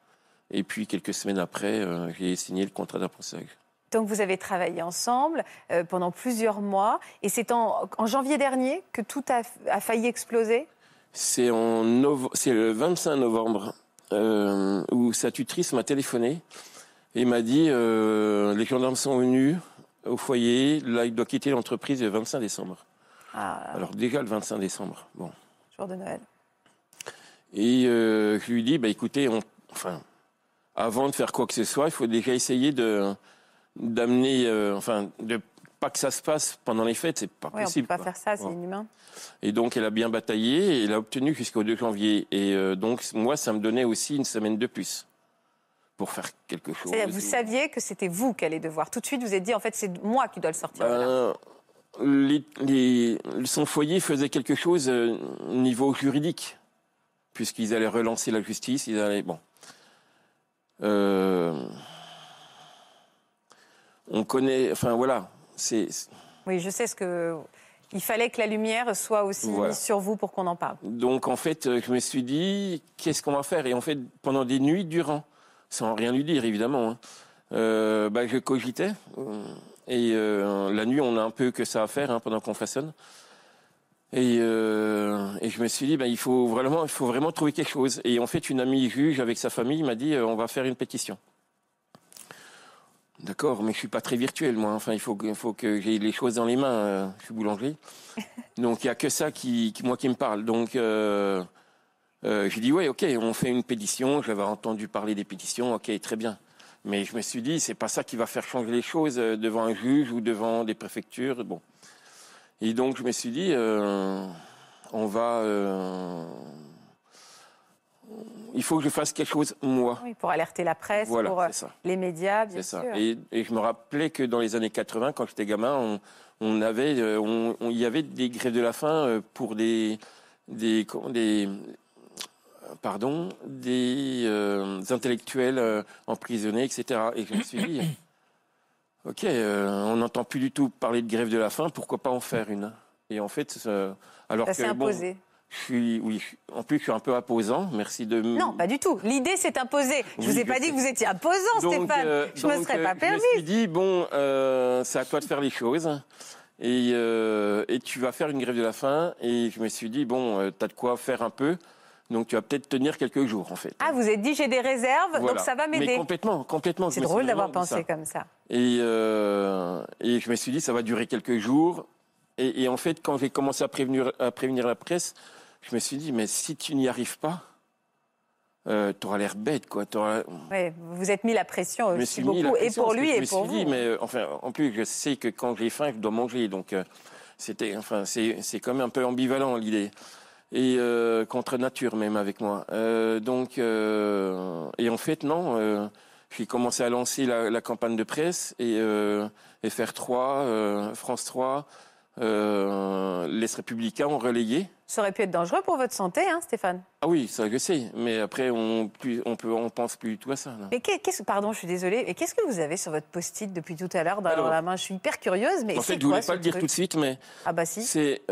Et puis, quelques semaines après, euh, j'ai signé le contrat d'apprentissage. Donc, vous avez travaillé ensemble euh, pendant plusieurs mois. Et c'est en, en janvier dernier que tout a, a failli exploser? C'est nove- le 25 novembre euh, où sa tutrice m'a téléphoné et m'a dit les gendarmes sont venus au foyer. Là, il doit quitter l'entreprise le 25 décembre. Ah, Alors déjà le 25 décembre. Bon. jour de Noël. Et euh, je lui dis, bah, écoutez, on- enfin, avant de faire quoi que ce soit, il faut déjà essayer de d'amener, euh, enfin, de pas que ça se passe pendant les fêtes, c'est pas Oui, on ne peut possible. pas quoi. faire ça, c'est inhumain. Et donc, elle a bien bataillé et elle a obtenu jusqu'au 2 janvier. Et euh, donc, moi, ça me donnait aussi une semaine de plus pour faire quelque chose. Vous saviez que c'était vous qui allez devoir. Tout de suite, vous êtes dit, en fait, c'est moi qui dois le sortir. Ben, les- les- son foyer faisait quelque chose au niveau juridique, puisqu'ils allaient relancer la justice, ils allaient... Bon. Euh, on connaît... Enfin, voilà. C'est... Oui, je sais ce que. Il fallait que la lumière soit aussi Voilà. mise sur vous pour qu'on en parle. Donc en fait, euh, je me suis dit, qu'est-ce qu'on va faire? Et en fait, pendant des nuits durant, sans rien lui dire évidemment, hein, euh, bah, je cogitais. Et euh, la nuit, on a un peu que ça à faire hein, pendant qu'on façonne. Et, euh, et je me suis dit, bah, il, faut vraiment, il faut vraiment trouver quelque chose. Et en fait, une amie juge avec sa famille m'a dit, euh, on va faire une pétition. D'accord, mais je suis pas très virtuel, moi. Enfin, il faut que, il faut que j'ai les choses dans les mains. euh, je suis boulanger. [LAUGHS] Donc, il y a que ça qui, qui- moi, qui me parle. Donc, j'ai dit, ouais, ok, on fait une pétition. J'avais entendu parler des pétitions. Ok, très bien. Mais je me suis dit, c'est pas ça qui va faire changer les choses devant un juge ou devant des préfectures. Bon. Et donc, je me suis dit, euh, on va. euh, il faut que je fasse quelque chose, moi. Oui, pour alerter la presse, Voilà, pour euh, les médias, bien C'est ça. sûr. Et, et je me rappelais que dans les années 80, quand j'étais gamin, on, on avait, on- on- il y avait des grèves de la faim pour des, des, pardon, des euh, intellectuels emprisonnés, etc. Et je me suis dit, ok, euh, on n'entend plus du tout parler de grève de la faim, pourquoi pas en faire une? Et en fait, euh, alors Ça que bon, imposé. je suis, oui, en plus, je suis un peu imposant. Merci de m- Non, pas du tout. L'idée s'est imposée. Je Oui, vous ai pas dit que vous étiez imposant, Donc, Stéphane. euh, je me donc, serais euh, pas permis. Je me suis dit, bon, euh, c'est à toi de faire les choses. Et, euh, et tu vas faire une grève de la faim. Et je me suis dit, bon, tu as de quoi faire un peu. Donc tu vas peut-être tenir quelques jours, en fait. Ah, vous êtes dit j'ai des réserves, donc ça va Mais m'aider. complètement, complètement. je C'est drôle d'avoir pensé ça. comme ça. Et, euh, et je me suis dit, ça va durer quelques jours. Et, et en fait, quand j'ai commencé à prévenir, à prévenir la presse, je me suis dit, mais si tu n'y arrives pas, euh, tu auras l'air bête, quoi. Ouais, vous vous êtes mis la pression je aussi beaucoup, et pour parce que lui je et me pour suis vous. dit, mais euh, enfin, en plus, je sais que quand j'ai faim, je dois manger. Donc, euh, c'était, enfin, c'est, c'est quand même un peu ambivalent l'idée. Et euh, contre nature même avec moi. Euh, donc, euh, et en fait, non. j'ai commencé à lancer la, la campagne de presse et euh, FR3, euh, France 3, euh, les Républicains ont relayé. Ça aurait pu être dangereux pour votre santé, hein, Stéphane. Ah oui, ça je sais. Mais après, on, plus, on peut, on pense plus du tout à ça. là. Mais qu'est-ce, pardon, je suis désolée. Et qu'est-ce que vous avez sur votre post-it depuis tout à l'heure dans Alors, la main? Je suis hyper curieuse, mais en c'est fait, je quoi voulais ce pas le dire tout de suite, mais Ah bah si. c'est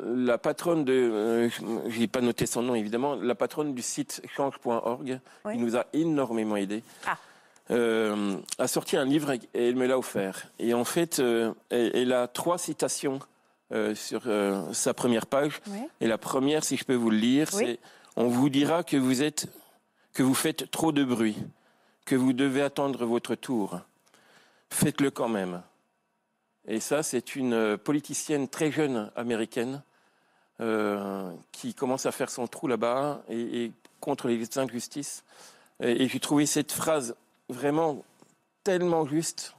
la patronne de, euh, je n'ai pas noté son nom évidemment, la patronne du site change.org, Oui. qui nous a énormément aidés, Ah. euh, a sorti un livre et elle me l'a offert. Et en fait, euh, elle, elle a trois citations sur sa première page. Oui. Et la première, si je peux vous le lire, Oui. c'est on vous dira que vous êtes, que vous faites trop de bruit, que vous devez attendre votre tour. Faites-le quand même. Et ça, c'est une euh, politicienne très jeune américaine euh, qui commence à faire son trou là-bas et, et contre les injustices. Et, et j'ai trouvé cette phrase vraiment tellement juste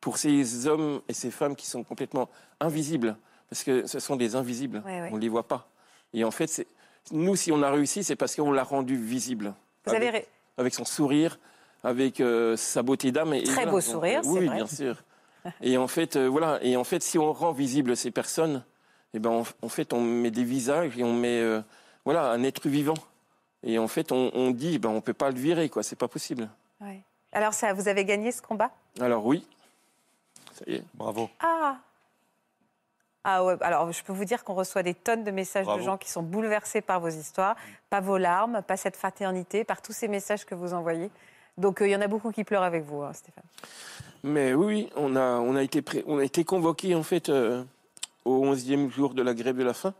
pour ces hommes et ces femmes qui sont complètement invisibles, parce que ce sont des invisibles, Ouais, ouais. on ne les voit pas. Et en fait, nous, si on a réussi, c'est parce qu'on l'a rendu visible. Vous avez avec, ré- avec son sourire, avec euh, sa beauté d'âme. et Très voilà. beau Donc, sourire, c'est Oui, vrai. bien sûr. [LAUGHS] Et en fait, euh, voilà. Et en fait, si on rend visible ces personnes, eh ben, en, en fait, on met des visages et on met, euh, voilà, un être vivant. Et en fait, on, on dit, ben, on peut pas le virer, quoi. C'est pas possible. Ouais. Alors ça, vous avez gagné ce combat? Alors oui. Ça y est. Bravo. Ah ah ouais, alors je peux vous dire qu'on reçoit des tonnes de messages Bravo. de gens qui sont bouleversés par vos histoires, pas vos larmes, pas cette fraternité, par tous ces messages que vous envoyez. Donc euh, il y en a beaucoup qui pleurent avec vous, hein, Stéphane. Mais oui, on a, on a été, pré- on a été convoqué en fait euh, au 11e jour de la grève de la faim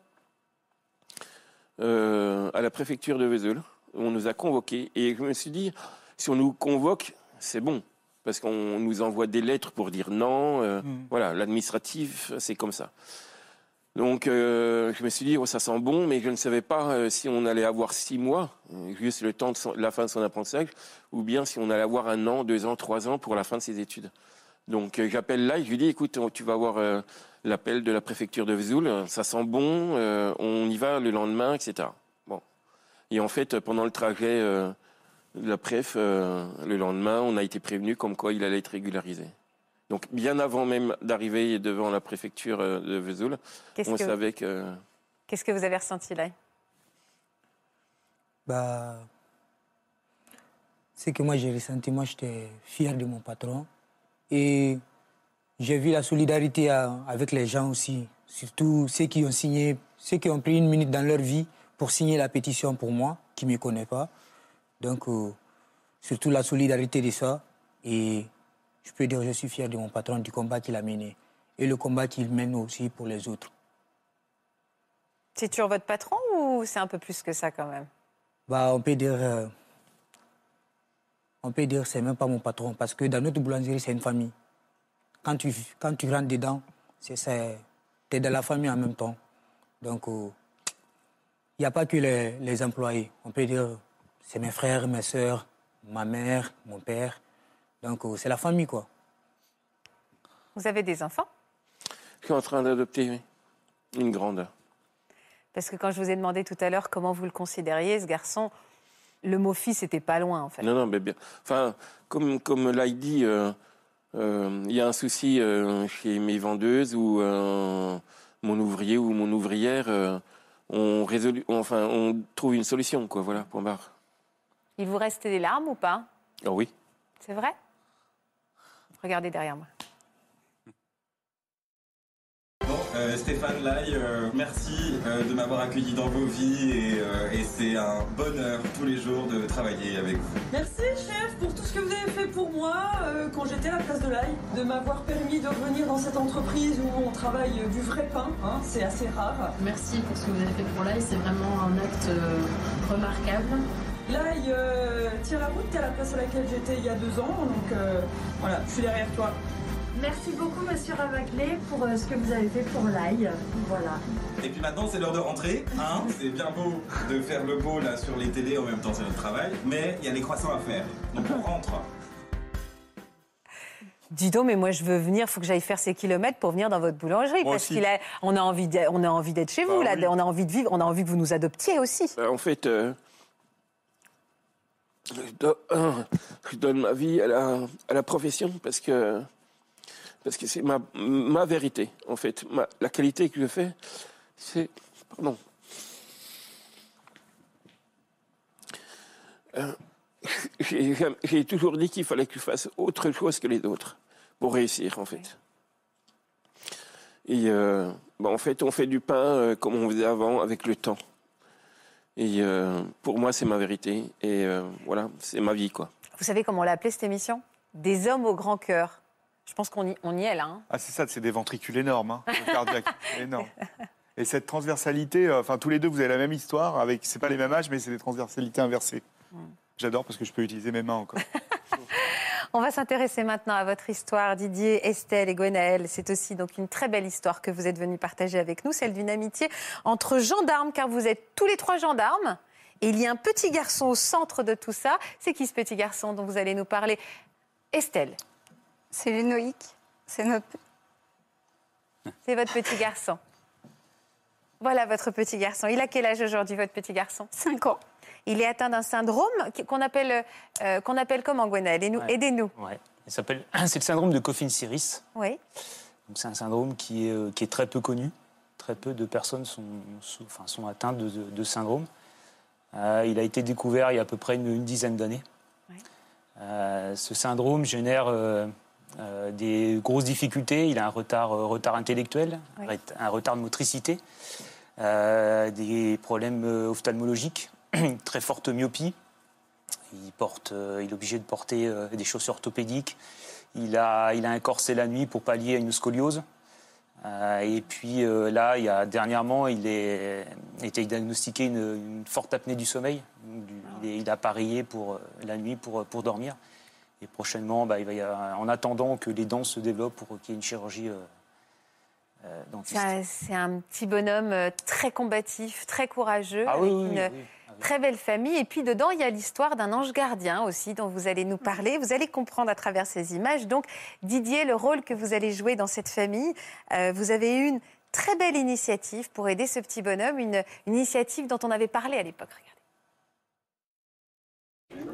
euh, à la préfecture de Vesoul. On nous a convoqués et je me suis dit, si on nous convoque, c'est bon. Parce qu'on nous envoie des lettres pour dire non. euh, Voilà, l'administratif, c'est comme ça. Donc, euh, je me suis dit, oh, ça sent bon, mais je ne savais pas euh, si on allait avoir six mois, euh, juste le temps de la fin de son apprentissage, ou bien si on allait avoir un an, deux ans, trois ans pour la fin de ses études. Donc, j'appelle là et je lui dis, écoute, tu vas avoir l'appel de la préfecture de Vesoul, ça sent bon, on y va le lendemain, etc. Bon. Et en fait, pendant le trajet de la préf, le lendemain, on a été prévenu comme quoi il allait être régularisé. Donc, bien avant même d'arriver devant la préfecture euh, de Vesoul, Qu'est-ce on que- savait que... Qu'est-ce que vous avez ressenti là? Bah, c'est que moi j'ai ressenti, moi j'étais fier de mon patron. Et j'ai vu la solidarité à- avec les gens aussi surtout ceux qui ont signé, ceux qui ont pris une minute dans leur vie pour signer la pétition pour moi, qui ne me connaissent pas. Donc, euh, surtout la solidarité de ça. Et je peux dire que je suis fier de mon patron, du combat qu'il a mené. Et le combat qu'il mène aussi pour les autres. C'est toujours votre patron ou c'est un peu plus que ça quand même? Bah, on peut dire. euh, on peut dire c'est même pas mon patron. Parce que dans notre boulangerie, c'est une famille. Quand tu, quand tu rentres dedans, c'est ça. Tu es dans la famille en même temps. Donc, euh, il n'y a pas que les, les employés. On peut dire c'est mes frères, mes soeurs, ma mère, mon père. Donc, euh, c'est la famille, quoi. Vous avez des enfants? Je suis en train d'adopter oui. une grande. Parce que quand je vous ai demandé tout à l'heure comment vous le considériez, ce garçon, le mot fils était pas loin en fait. Non, non, mais bien. Enfin, comme, comme l'a dit, euh, euh, il y a un souci euh, chez mes vendeuses ou euh, mon ouvrier ou mon ouvrière, euh, on, résolu, enfin, on trouve une solution, quoi, voilà, point barre. Il vous reste des larmes ou pas? Ah oui. C'est vrai? Regardez derrière moi. Bon, euh, Stéphane Lai, euh, merci euh, de m'avoir accueilli dans vos vies et, euh, et c'est un bonheur tous les jours de travailler avec vous. Merci chef pour tout ce que vous avez fait pour moi euh, quand j'étais à la place de l'ail, de m'avoir permis de revenir dans cette entreprise où on travaille du vrai pain, hein, c'est assez rare. Merci pour ce que vous avez fait pour l'ail, c'est vraiment un acte euh, euh, tient la route, t'es à la place à laquelle j'étais il y a deux ans, donc euh, voilà, je suis derrière toi. Merci beaucoup, monsieur Ravaclé, pour euh, ce que vous avez fait pour l'ail. Voilà. Et puis maintenant c'est l'heure de rentrer, hein [LAUGHS] c'est bien beau de faire le beau là sur les télés en même temps c'est notre travail, mais il y a des croissants à faire, donc on rentre. Dis donc, mais moi je veux venir, il faut que j'aille faire ces kilomètres pour venir dans votre boulangerie. Moi parce qu'il a, on a envie d'e- on a envie d'être chez vous, Bah là, oui. on a envie de vivre, on a envie que vous nous adoptiez aussi. Euh, En fait, euh, je, do- je donne ma vie à la, profession parce que parce que c'est ma, ma vérité, en fait. La qualité que je fais, c'est... Pardon. Euh, [LAUGHS] j'ai toujours dit qu'il fallait que je fasse autre chose que les autres pour réussir, en fait. Et euh, bah, en fait, on fait du pain euh, comme on faisait avant, avec le temps. Et euh, pour moi, c'est ma vérité. Et euh, voilà, c'est ma vie, quoi. Vous savez comment on l'a appelé cette émission? Des hommes au grand cœur. Je pense qu'on y, on y est là. hein. Ah, c'est ça, c'est des ventricules énormes, hein, le cardiaque, [LAUGHS] énorme. Et cette transversalité, euh, enfin tous les deux, vous avez la même histoire, avec c'est pas les mêmes âges, mais c'est des transversalités inversées. J'adore parce que je peux utiliser mes mains encore. [LAUGHS] On va s'intéresser maintenant à votre histoire, Didier, Estelle et Gwenaël. C'est aussi donc une très belle histoire que vous êtes venus partager avec nous, celle d'une amitié entre gendarmes, car vous êtes tous les trois gendarmes. Et il y a un petit garçon au centre de tout ça. C'est qui ce petit garçon dont vous allez nous parler? Estelle. C'est Lénoïc. C'est notre. C'est votre petit garçon. Voilà votre petit garçon. Il a quel âge aujourd'hui, votre petit garçon? 5 ans. Il est atteint d'un syndrome qu'on appelle, euh, qu'on appelle comment, Gwenaël Aidez-nous- Ouais. Aidez-nous. Ouais. Il s'appelle- [CLEARS THROAT] C'est le syndrome de Coffin-Siris. Oui. C'est un syndrome qui est, euh, qui est très peu connu. Très peu de personnes sont, sont- enfin, sont atteintes de, de- de syndrome. Euh, il a été découvert il y a à peu près une, une dizaine d'années. Euh, ce syndrome génère euh, euh, des grosses difficultés. Il a un retard, euh, retard intellectuel, un retard de motricité, euh, des problèmes euh, ophtalmologiques, une [CLEARS THROAT] très forte myopie. Il, porte, euh, il est obligé de porter euh, des chaussures orthopédiques. Il a, il a un corset la nuit pour pallier à une scoliose. Euh, et puis euh, là, il y a, dernièrement, il est, a été diagnostiqué une, une forte apnée du sommeil. Du- il, est- il a parié pour euh, la nuit pour, pour dormir. Et prochainement, bah, il va y avoir- en attendant que les dents se développent pour qu'il y ait une chirurgie. C'est un, petit bonhomme très combatif, très courageux, Ah oui, avec oui, une oui, oui. Très belle famille. Et puis dedans, il y a l'histoire d'un ange gardien aussi, dont vous allez nous parler. Vous allez comprendre à travers ces images. Donc, Didier, le rôle que vous allez jouer dans cette famille, euh, vous avez eu une très belle initiative pour aider ce petit bonhomme, une, une initiative dont on avait parlé à l'époque.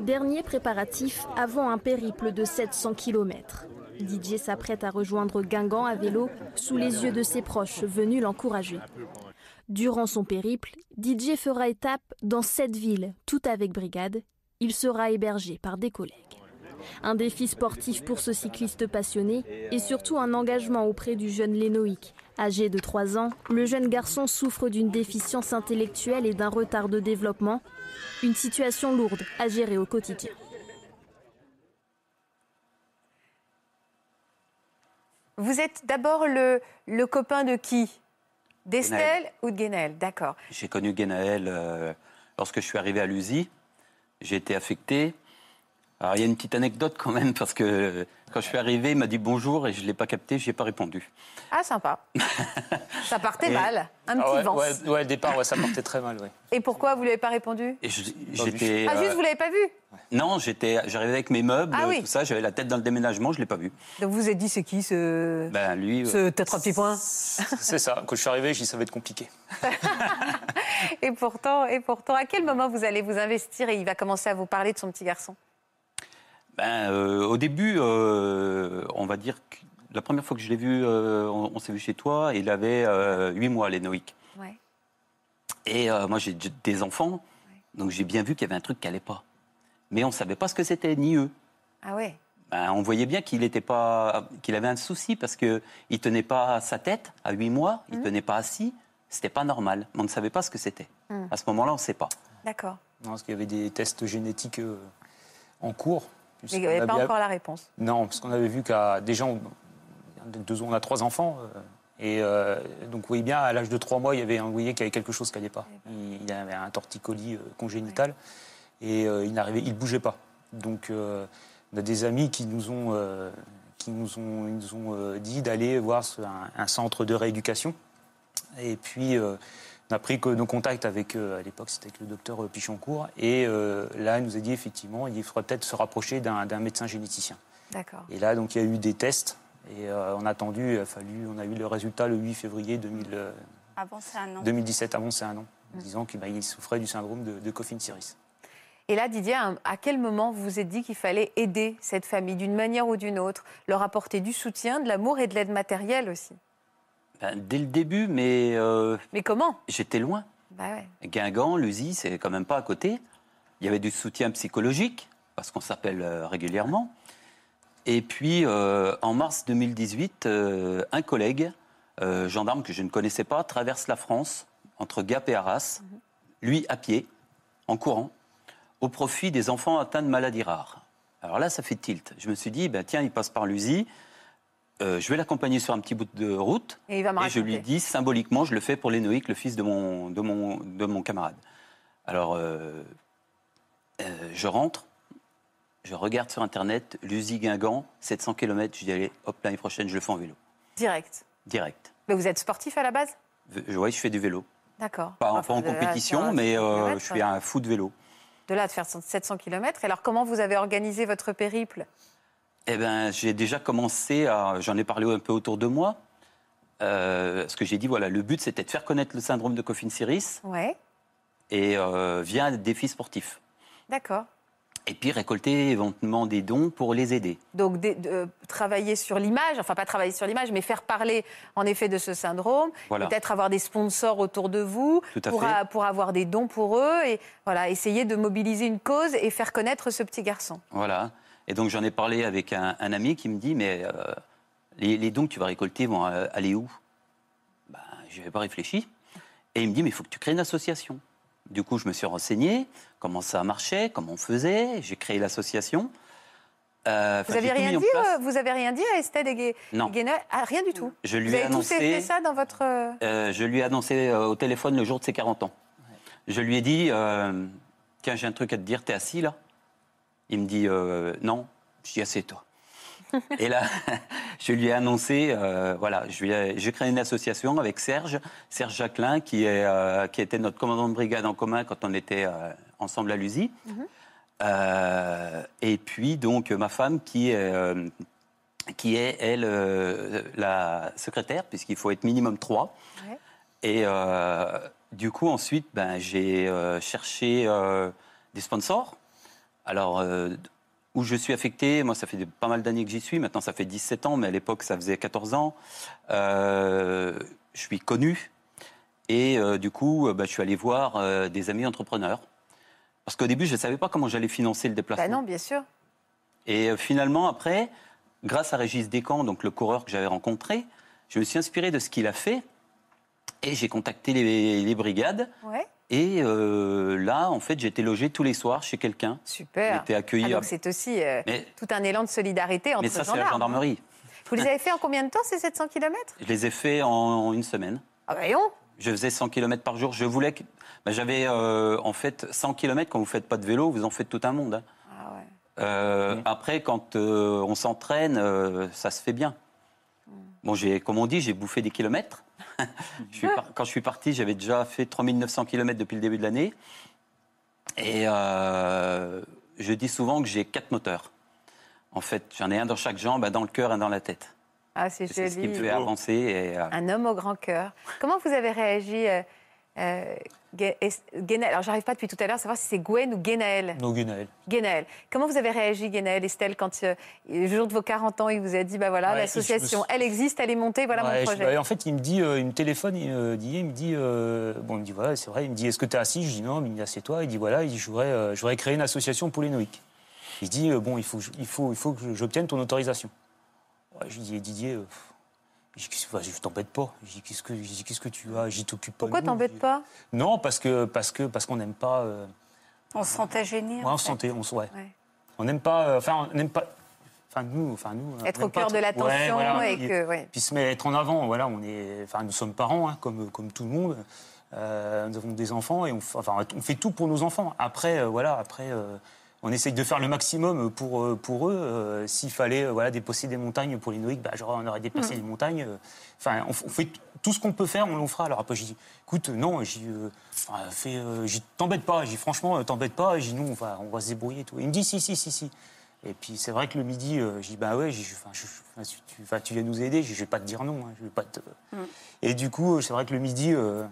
Dernier préparatif avant un périple de 700 km. Didier s'apprête à rejoindre Guingamp à vélo sous les yeux de ses proches venus l'encourager. Durant son périple, Didier fera étape dans sept villes, toutes avec brigade. Il sera hébergé par des collègues. Un défi sportif pour ce cycliste passionné et surtout un engagement auprès du jeune Lénoïque, Âgé de 3 ans, le jeune garçon souffre d'une déficience intellectuelle et d'un retard de développement. Une situation lourde à gérer au quotidien. Vous êtes d'abord le copain de qui? D'Estelle ou de Guénel D'accord. J'ai connu Guénaël euh, lorsque je suis arrivé à l'USI. J'ai été affecté. Alors, il y a une petite anecdote quand même, parce que quand je suis arrivé, il m'a dit bonjour et je ne l'ai pas capté, je n'y ai pas répondu. Ah, sympa. [LAUGHS] ça partait Et- mal. Un Ah petit ouais, vent. ouais, ouais, le départ, ouais, ça partait très mal. Ouais. Et pourquoi vous ne l'avez pas répondu Et je- j'étais. Ah, juste, euh, vous ne l'avez pas vu Non, j'étais, j'arrivais avec mes meubles, Ah oui. tout ça, j'avais la tête dans le déménagement, je ne l'ai pas vu. Donc vous vous êtes dit, c'est qui ce. Ben, lui. ce euh, peut-être un petit point C'est ça. Quand je suis arrivé, je dis ça va être compliqué. [LAUGHS] Et pourtant, et pourtant, à quel moment vous allez vous investir et il va commencer à vous parler de son petit garçon Ben, euh, au début, euh, on va dire que la première fois que je l'ai vu, euh, on, on s'est vu chez toi, il avait euh, 8 mois. Ouais. Et euh, moi, j'ai des enfants, donc j'ai bien vu qu'il y avait un truc qui n'allait pas. Mais on ne savait pas ce que c'était, ni eux. Ah ouais Ben, on voyait bien qu'il qu'il avait un souci parce que il tenait pas sa tête à 8 mois, il Mhm. tenait pas assis. C'était pas normal. Mais on ne savait pas ce que c'était. Mhm. À ce moment-là, on ne sait pas. D'accord. Parce qu'il y avait des tests génétiques euh, en cours. Mais vous n'avez pas On a- encore la réponse. Non, parce qu'on avait vu qu'à déjà, on, deux, on a trois enfants. euh, et euh, donc, vous voyez bien, à l'âge de trois mois, il y avait, un- y avait quelque chose qui n'allait pas. Il, il avait un torticolis euh, congénital et euh, il n'arrivait, il bougeait pas. Donc, euh, on a des amis qui nous ont, qui nous ont, ils nous ont dit d'aller voir un, un centre de rééducation. Et puis, on a pris que nos contacts avec, euh, à l'époque, c'était avec le docteur euh, Pichoncourt. Et euh, là, il nous a dit effectivement, il faudrait peut-être se rapprocher d'un médecin généticien. D'accord. Et là, donc, il y a eu des tests. Et on a attendu, il a fallu, on a eu le résultat le 8 février 2000, euh, Avant, c'est un an. 2017, avant c'est un an, en disant qu'il souffrait du syndrome de, de Coffin-Siris. Et là, Didier, à à quel moment vous vous êtes dit qu'il fallait aider cette famille d'une manière ou d'une autre, leur apporter du soutien, de l'amour et de l'aide matérielle aussi? Ben, dès le début, mais euh, Mais comment? j'étais loin. Bah ouais. Guingamp, l'USI, c'est quand même pas à côté. Il y avait du soutien psychologique, parce qu'on s'appelle euh, régulièrement. Et puis, euh, en mars 2018, euh, un collègue, gendarme que je ne connaissais pas, traverse la France, entre Gap et Arras, lui à pied, en courant, au profit des enfants atteints de maladies rares. Alors là, ça fait tilt. Je me suis dit, ben, tiens, il passe par l'USI, euh, je vais l'accompagner sur un petit bout de route. Et il va Et je lui dis symboliquement, je le fais pour Lénoïc, le fils de mon, de mon, de mon camarade. Alors, euh, euh, je rentre, je regarde sur Internet, l'USI Guingamp, 700 km, je dis allez, hop, l'année prochaine, je le fais en vélo. Direct. Direct. Mais vous êtes sportif à la base? Ouais, je fais du vélo. D'accord. Pas, Enfin, en là compétition, mais 700 kilomètres, je suis un fou de vélo. De là, de faire 700 km. Alors, comment vous avez organisé votre périple? Eh ben, j'ai déjà commencé à. J'en ai parlé un peu autour de moi. Euh, parce que j'ai dit, voilà, le but, c'était de faire connaître le syndrome de Coffin-Siris Ouais, et euh, via un défi sportif. d'accord. Et puis récolter éventuellement des dons pour les aider. Donc, des- de- euh, travailler sur l'image, enfin pas travailler sur l'image, mais faire parler en effet de ce syndrome, Voilà. peut-être avoir des sponsors autour de vous Tout à pour, fait. a- pour avoir des dons pour eux et voilà, essayer de mobiliser une cause et faire connaître ce petit garçon. Voilà. Et donc j'en ai parlé avec un, un ami qui me dit, mais euh, les, les dons que tu vas récolter vont euh, aller où? Ben, Je n'avais pas réfléchi. Et il me dit, mais il faut que tu crées une association. Du coup, je me suis renseigné, comment ça marchait, comment on faisait. J'ai créé l'association. Euh, Vous enfin, avez j'ai tout rien dit place. euh, Vous avez rien dit à Estelle et Gué- Non. Ah, Rien du tout. Je lui vous avez tous annoncé- fait ça dans votre. euh, je lui ai annoncé au téléphone le jour de ses 40 ans. Je lui ai dit, tiens, j'ai un truc à te dire, t'es assis là Il me dit, euh, non. Je dis, assieds-toi. [LAUGHS] Et là, [LAUGHS] je lui ai annoncé, euh, voilà, j'ai créé une association avec Serge, Serge Jacquelin, qui, est, euh, qui était notre commandant de brigade en commun quand on était ensemble à l'USI. Euh, et puis, donc, ma femme, qui est, qui est elle, la secrétaire, puisqu'il faut être minimum trois. Ouais. Et du coup, ensuite, ben, j'ai cherché des sponsors. Alors, euh, où je suis affecté, moi, ça fait pas mal d'années que j'y suis. Maintenant, ça fait 17 ans, mais à l'époque, ça faisait 14 ans. Euh, je suis connu. Et euh, du coup, ben, je suis allé voir des amis entrepreneurs. Parce qu'au début, je ne savais pas comment j'allais financer le déplacement. Bah non, bien sûr. Et finalement, après, grâce à Régis Descamps, donc le coureur que j'avais rencontré, je me suis inspiré de ce qu'il a fait et j'ai contacté les, les brigades. Ouais. Et euh, là, en fait, j'étais logé tous les soirs chez quelqu'un. Super. J'étais accueilli. Ah, à- donc c'est aussi euh, Mais- tout un élan de solidarité entre Mais ça, c'est la gendarmerie. Vous les avez fait en combien de temps, ces 700 km Je les ai faits en, en une semaine. Ah, voyons Je faisais 100 km par jour. Je voulais que. ben, J'avais euh, en fait 100 km. Quand vous faites pas de vélo, vous en faites tout un monde. hein. Ah ouais. Euh, Après, quand euh, on s'entraîne, euh, ça se fait bien. Bon, j'ai, comme on dit, j'ai bouffé des kilomètres. Je suis par- Quand je suis parti, j'avais déjà fait 3900 km depuis le début de l'année. Et euh, je dis souvent que j'ai quatre moteurs. En fait, j'en ai un dans chaque jambe, un dans le cœur, un dans la tête. Ah, c'est C'est ce qui me joli. fait avancer. Et, euh, Un homme au grand cœur. Comment vous avez réagi, euh, Guénaël Alors, j'arrive pas depuis tout à l'heure à savoir si c'est Gwen ou Guénaël. Non, Gunaël. Guénaël. Comment vous avez réagi, Guénaël, Estelle, quand euh, le jour de vos 40 ans, il vous a dit, bah voilà, Ouais, l'association, suis- elle existe, elle est montée, voilà Ouais, mon je- projet. bah, en fait, il me dit, euh, il me téléphone il, euh, dit, il me dit, euh, bon, il me dit voilà, c'est vrai, il me dit, est-ce que tu es assis? Je dis non, mais il me dit, assieds-toi. Il dit voilà, il dit, je voudrais, je voudrais créer une association pour les Noïques. Il dit bon, il faut, il faut, il faut que j'obtienne ton autorisation. Ouais, je lui dis Didier, je dis, je t'embête pas. Je dis qu'est-ce que, je dis, qu'est-ce que tu as? J'y t'occupe pas. Pourquoi t'embêtes pas? Non, parce que parce que parce qu'on n'aime pas. euh, On se sentait gêné. ouais, on se sentait, on se ouais. Ouais. On n'aime pas. euh, Enfin, on n'aime pas. Enfin nous, enfin nous. Être au cœur de l'attention Ouais, voilà. et Puis- que. ouais. puis se mettre en avant. Voilà, on est, enfin, nous sommes parents, hein, comme, comme tout le monde. Euh, nous avons des enfants et on, enfin, on fait tout pour nos enfants. Après, euh, voilà, après, euh, on essaye de faire le maximum pour, euh, pour eux. Euh, S'il fallait, euh, voilà, déplacer des montagnes pour les Noïques, bah, genre, on aurait déplacé Mm. des montagnes. Enfin, on, fait tout ce qu'on peut faire, on le fera. Alors après, j'ai dit, écoute, non, j'ai, euh, euh, t'embête pas. J'ai franchement, t'embête pas. J'ai non, on va, on va se débrouiller et tout. Il me dit, si, si, si, si. Et puis c'est vrai que le midi, euh, j'ai dit bah ouais, je- tu, tu viens nous aider, je vais pas te dire non, hein, je vais pas te. Et du coup, c'est vrai que le midi, euh,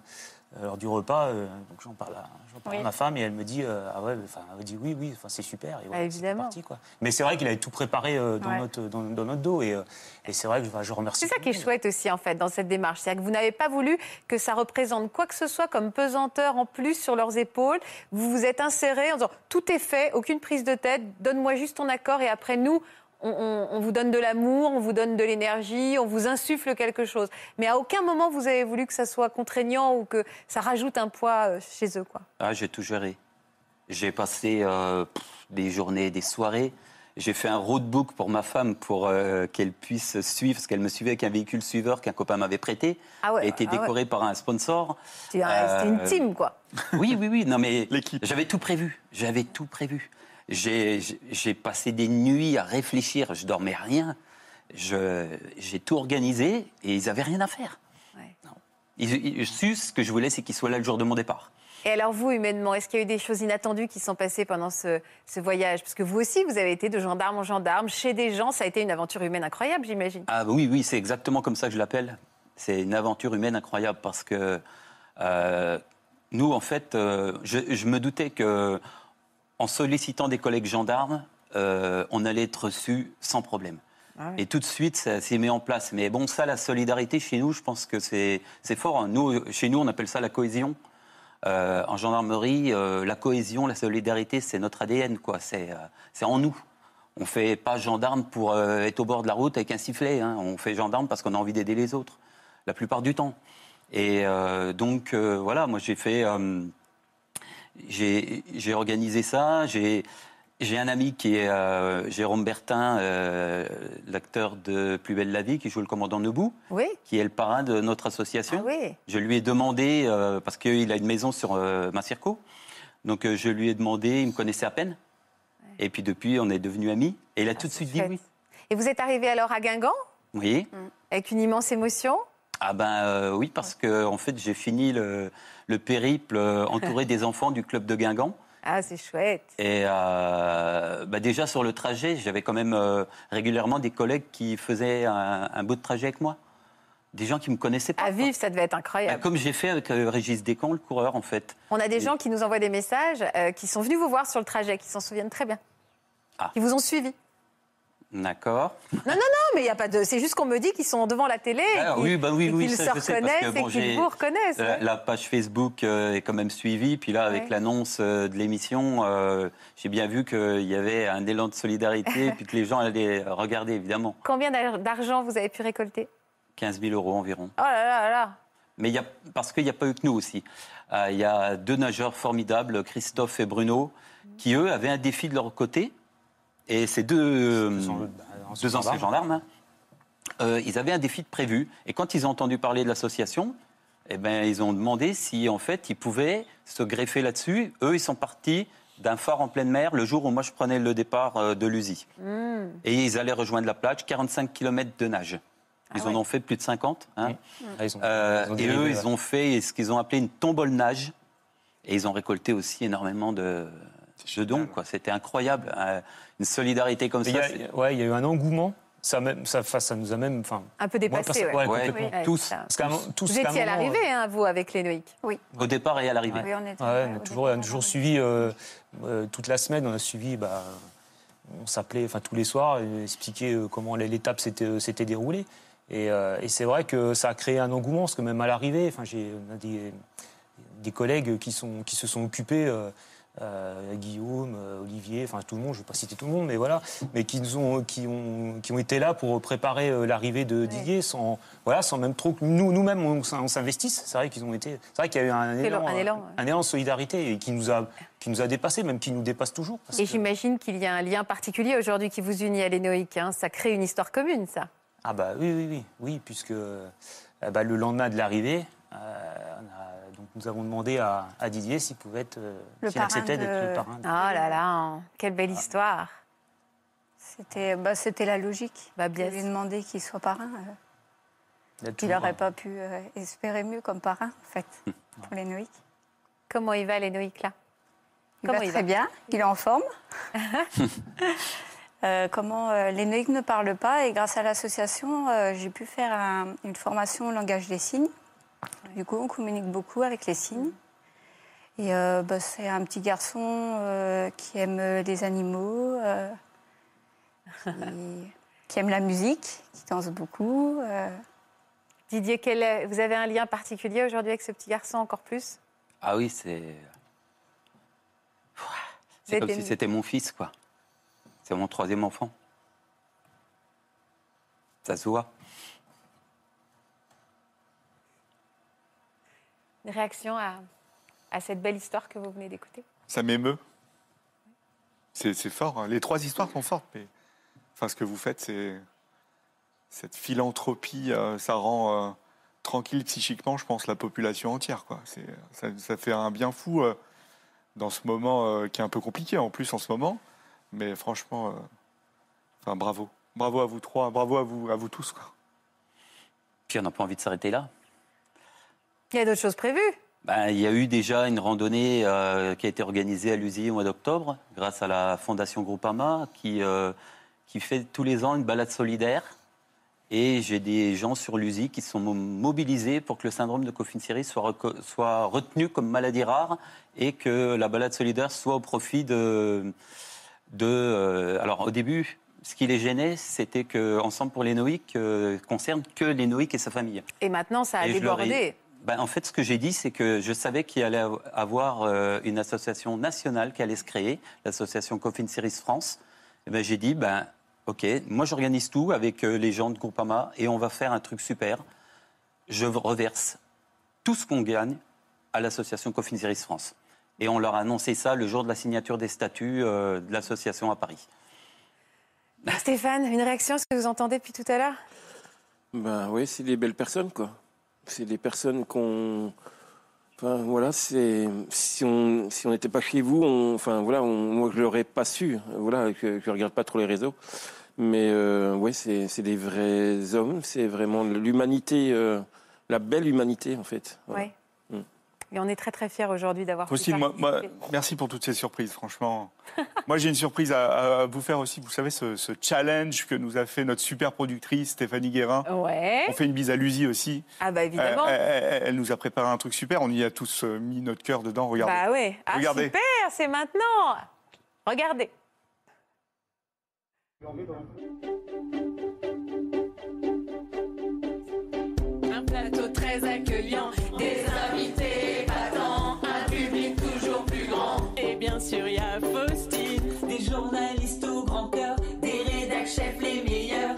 lors du repas, euh, donc j'en parle, à, à ma femme et elle me dit euh, ah ouais, enfin elle me dit oui oui, enfin c'est super. Et voilà, Bah, évidemment. parti, quoi. Mais c'est vrai qu'il avait tout préparé euh, dans, Ouais. notre, dans, dans notre dos et, et c'est vrai que enfin, je remercie. C'est ça qui est chouette aussi, en fait, dans cette démarche. C'est-à-dire que vous n'avez pas voulu que ça représente quoi que ce soit comme pesanteur en plus sur leurs épaules. Vous vous êtes insérés en disant tout est fait, aucune prise de tête, donne-moi juste ton accord et après nous. On, on- on vous donne de l'amour, on vous donne de l'énergie, on vous insuffle quelque chose. Mais à aucun moment vous avez voulu que ça soit contraignant ou que ça rajoute un poids euh, chez eux. Quoi. Ah, j'ai tout géré. J'ai passé euh, des journées, des soirées. J'ai fait un roadbook pour ma femme pour euh, qu'elle puisse suivre, parce qu'elle me suivait avec un véhicule suiveur qu'un copain m'avait prêté. Ah ouais, a été ah ouais. décoré par un sponsor. C'était un- c'était une team, quoi. [LAUGHS] Oui, oui, oui. Non, mais j'avais tout prévu. J'avais tout prévu. J'ai passé des nuits à réfléchir. Je dormais rien. J'ai tout organisé et ils avaient rien à faire. Non. Ils, ils ce que je voulais, c'est qu'ils soient là le jour de mon départ. Et alors vous, humainement, est-ce qu'il y a eu des choses inattendues qui sont passées pendant ce, ce voyage? Parce que vous aussi, vous avez été de gendarme en gendarme, chez des gens, ça a été une aventure humaine incroyable, j'imagine. Ah oui, oui, c'est exactement comme ça que je l'appelle. C'est une aventure humaine incroyable parce que euh, nous, en fait, euh, je, je me doutais que en sollicitant des collègues gendarmes, euh, on allait être reçu sans problème. Ah Et tout de suite, ça s'est mis en place. Mais bon, ça, la solidarité chez nous, je pense que c'est fort. hein. Nous, chez nous, on appelle ça la cohésion. Euh, en gendarmerie, euh, la cohésion, la solidarité, c'est notre ADN, quoi. C'est en nous. On fait pas gendarme pour être au bord de la route avec un sifflet. hein. On fait gendarme parce qu'on a envie d'aider les autres, la plupart du temps. Et donc, voilà, moi, j'ai fait. J'ai organisé ça. J'ai un ami qui est euh, Jérôme Bertin, euh, l'acteur de Plus belle la vie, qui joue le commandant Nebou, Oui. qui est le parrain de notre association. Ah oui. Je lui ai demandé, euh, parce qu'il a une maison sur Massirco, donc je lui ai demandé, il me connaissait à peine. Et puis depuis, on est devenus amis. Et il a tout de suite dit oui. Et vous êtes arrivé alors à Guingamp, Vous voyez avec une immense émotion? Ah ben euh, oui, parce que en fait, j'ai fini le, le périple euh, entouré [LAUGHS] des enfants du club de Guingamp. Ah, c'est chouette. Et euh, bah, déjà sur le trajet, j'avais quand même euh, régulièrement des collègues qui faisaient un, un bout de trajet avec moi. Des gens qui me connaissaient pas. À vivre, ça devait être Bah, incroyable. comme j'ai fait avec euh, Régis Descamps, le coureur, en fait. On a des gens qui nous envoient des messages, qui sont venus vous voir sur le trajet, qui s'en souviennent très bien. Ah. Qui vous ont suivi. D'accord. Non, non, non, mais il y a pas de. C'est juste qu'on me dit qu'ils sont devant la télé. et Ah, qu'ils- oui, bah oui, et oui, qu'ils se reconnaissent bon, et qu'ils vous reconnaissent. La, ouais. la page Facebook euh, est quand même suivie. Puis là, avec Ouais. l'annonce euh, de l'émission, euh, j'ai bien vu qu'il y avait un élan de solidarité, [LAUGHS] puis que les gens allaient regarder, évidemment. Combien d'ar- d'argent vous avez pu récolter? 15 000 euros environ. Oh là là là là Mais il y a, parce qu'il n'y a pas eu que nous aussi. Euh, Il y a deux nageurs formidables, Christophe et Bruno, qui eux avaient un défi de leur côté. Et ces deux, euh, deux anciens gendarmes, hein, euh, ils avaient un défi de prévu. Et quand ils ont entendu parler de l'association, eh ben, ils ont demandé si en fait ils pouvaient se greffer là-dessus. Eux, ils sont partis d'un phare en pleine mer le jour où moi je prenais le départ euh, de l'USI. Hmm. Et ils allaient rejoindre la plage, 45 km de nage. Ils Ah en ouais. ont fait plus de 50. hein. Ah, ils ont- Euh, ils ont et eux, ils ont fait ce qu'ils ont appelé une tombole nage. Et ils ont récolté aussi énormément de, de dons. quoi. C'était incroyable. Euh, une solidarité comme ça. ouais, il y a eu un engouement. Ça, même, ça, ça nous a même. Enfin, Un peu dépassé, ouais. ouais, Ouais, complètement. Ouais, tous. Parce Vous étiez à l'arrivée, hein, vous, avec les Oui. Au départ et à l'arrivée. Oui, on était. Ouais, on a toujours, on a toujours suivi euh, euh, toute la semaine. On a suivi, bah, on s'appelait, enfin tous les soirs, expliquer euh, comment l'étape s'était euh, déroulée. Et, euh, et c'est vrai que ça a créé un engouement, parce que même à l'arrivée, enfin j'ai on a des, des collègues qui sont qui se sont occupés. Euh, Guillaume, euh, Olivier, enfin tout le monde, je ne vais pas citer tout le monde, mais voilà, mais qui nous ont, qui ont, qui ont été là pour préparer euh, l'arrivée de Didier sans, voilà, sans même trop que nous, nous-mêmes on, on s'investisse. C'est vrai qu'ils ont été, c'est vrai qu'il y a eu un Élan, un élan, ouais. un élan de solidarité et qui nous a, qui nous a dépassé, même qui nous dépasse toujours. parce Et que- j'imagine qu'il y a un lien particulier aujourd'hui qui vous unit à l'Énoïque. hein. Ça crée une histoire commune, ça. Ah bah oui, oui, oui, oui, puisque bah, le lendemain de l'arrivée, euh, on a- nous avons demandé à, à Didier s'il pouvait être, euh, Le s'il acceptait d'être de- le parrain. Oh là là, quelle belle histoire. C'était bah, c'était la logique. Bah, bien lui demander qu'il soit parrain. euh, Il n'aurait pas pu euh, espérer mieux comme parrain, en fait, pour les Noïc. Comment il va, l'Énoïque, là? Il Comment va il très va? bien, il est en forme. [LAUGHS] Euh, comment euh, les Noïc ne parlent pas et grâce à l'association, euh, j'ai pu faire un- une formation au langage des signes. Du coup, on communique beaucoup avec les signes. Et euh, bah, c'est un petit garçon euh, qui aime les animaux, euh, qui, [LAUGHS] qui aime la musique, qui danse beaucoup. euh. Didier, quel est- vous avez un lien particulier aujourd'hui avec ce petit garçon encore plus? Ah oui, c'est. C'est comme si c'était mon fils, quoi. C'est mon troisième enfant. Ça se voit. Une réaction à, à cette belle histoire que vous venez d'écouter? Ça m'émeut. C'est fort. hein. Les trois histoires sont fortes, mais enfin, ce que vous faites, c'est cette philanthropie. euh, ça rend euh, tranquille psychiquement, je pense, la population entière. Quoi. Ça, ça fait un bien fou euh, dans ce moment euh, qui est un peu compliqué en plus en ce moment. Mais franchement, euh, enfin, bravo. Bravo à vous trois, bravo à vous, à vous tous. Quoi. Puis on n'a pas envie de s'arrêter là. Il y a d'autres choses prévues Ben, il y a eu déjà une randonnée euh, qui a été organisée à l'USI au mois d'octobre grâce à la Fondation Groupama qui, euh, qui fait tous les ans une balade solidaire. Et j'ai des gens sur l'USI qui sont mo- mobilisés pour que le syndrome de Coffin-Siris soit, soit retenu comme maladie rare et que la balade solidaire soit au profit de... de euh, alors au début, ce qui les gênait, c'était que Ensemble pour les Noïques euh, concerne que les Noïques et sa famille. Et maintenant, ça a Et débordé. Ben, en fait, ce que j'ai dit, c'est que je savais qu'il allait av- avoir euh, une association nationale qui allait se créer, l'association Coffin Series France. Et ben, j'ai dit, ben, OK, moi j'organise tout avec euh, les gens de Groupama et on va faire un truc super. Je reverse tout ce qu'on gagne à l'association Coffin Series France. Et on leur a annoncé ça le jour de la signature des statuts euh, de l'association à Paris. Stéphane, une réaction à ce que vous entendez depuis tout à l'heure? Ben oui, c'est des belles personnes, quoi. C'est des personnes qu'on. Enfin, voilà, c'est. Si on si on n'était pas chez vous, enfin, voilà, moi, je l'aurais pas su. Voilà, je, je regarde pas trop les réseaux. Mais euh, ouais, c'est c'est des vrais hommes. C'est vraiment l'humanité, euh, la belle humanité, en fait. Voilà. Et on est très très fiers aujourd'hui d'avoir Aussi, moi, merci pour toutes ces surprises, franchement. [LAUGHS] moi, j'ai une surprise à, à vous faire aussi. Vous savez, ce, ce challenge que nous a fait notre super productrice Stéphanie Guérin. Ouais. On fait une bise à Lucie aussi. Ah bah évidemment. Euh, elle, elle- elle nous a préparé un truc super. On y a tous euh, mis notre cœur dedans. Regardez. Bah ouais. Ah Regardez. super, c'est maintenant. Regardez. Un plateau très accueillant, bien sûr, y a des journalistes au grand cœur, des rédac chefs les meilleurs,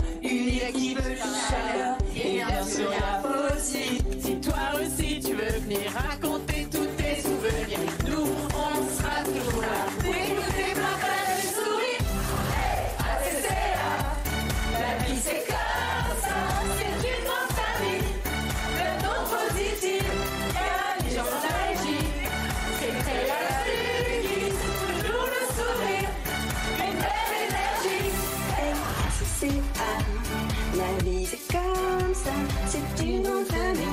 Benny,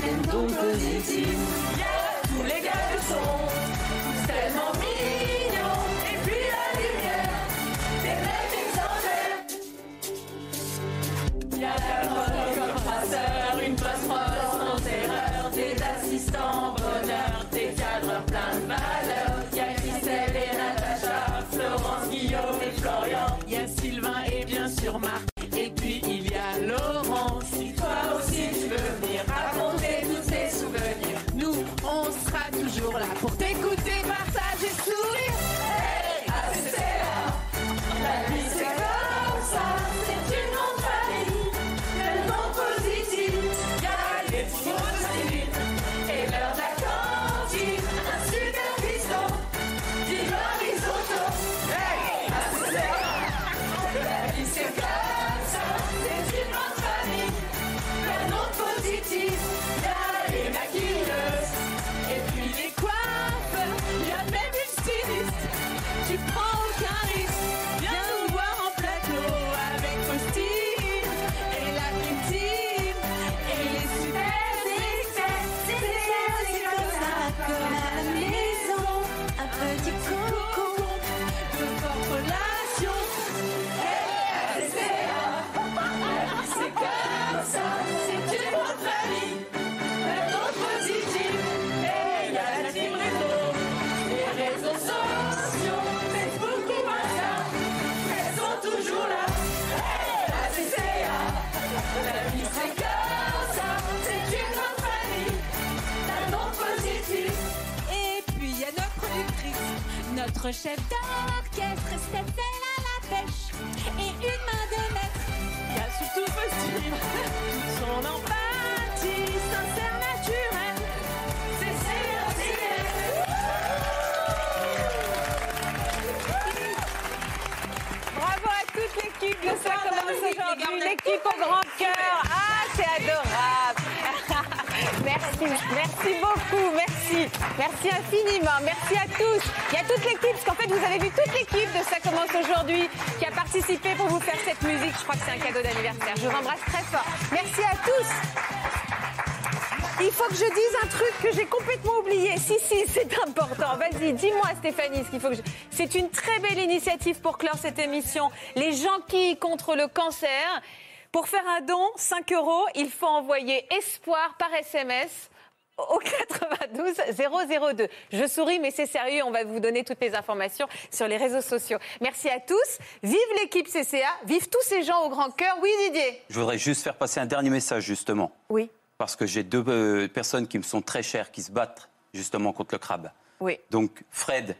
t'es ton positif. Yeah, tous les gars. Productrice, notre chef d'orchestre, Stéphane à la pêche, et une main de maître. Y a surtout possible son empathie sincère, naturelle. C'est Bravo à toute l'équipe de ça commence aujourd'hui. L'équipe au grand cœur. Ah, c'est adorable. Merci, beaucoup, merci. Merci infiniment, merci à tous. Il y a toute l'équipe, parce qu'en fait, vous avez vu toute l'équipe de Ça commence aujourd'hui qui a participé pour vous faire cette musique. Je crois que c'est un cadeau d'anniversaire. Je vous embrasse très fort. Merci à tous. Il faut que je dise un truc que j'ai complètement oublié. Si, si, c'est important. Vas-y, dis-moi, Stéphanie, ce qu'il faut que je... C'est une très belle initiative pour clore cette émission. Les gens qui contre le cancer. Pour faire un don, 5 euros, il faut envoyer espoir par SMS au 92 002. Je souris, mais c'est sérieux. On va vous donner toutes les informations sur les réseaux sociaux. Merci à tous. Vive l'équipe CCA. Vive tous ces gens au grand cœur. Oui, Didier Je voudrais juste faire passer un dernier message, justement. Oui. Parce que j'ai deux euh, personnes qui me sont très chères, qui se battent justement contre le crabe. Oui. Donc, Fred,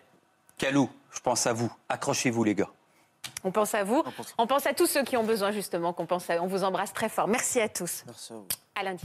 Calou, je pense à vous. Accrochez-vous, les gars. On pense à vous. On pense à tous ceux qui ont besoin, justement, qu'on pense à... On vous embrasse très fort. Merci à tous. Merci à vous. À lundi.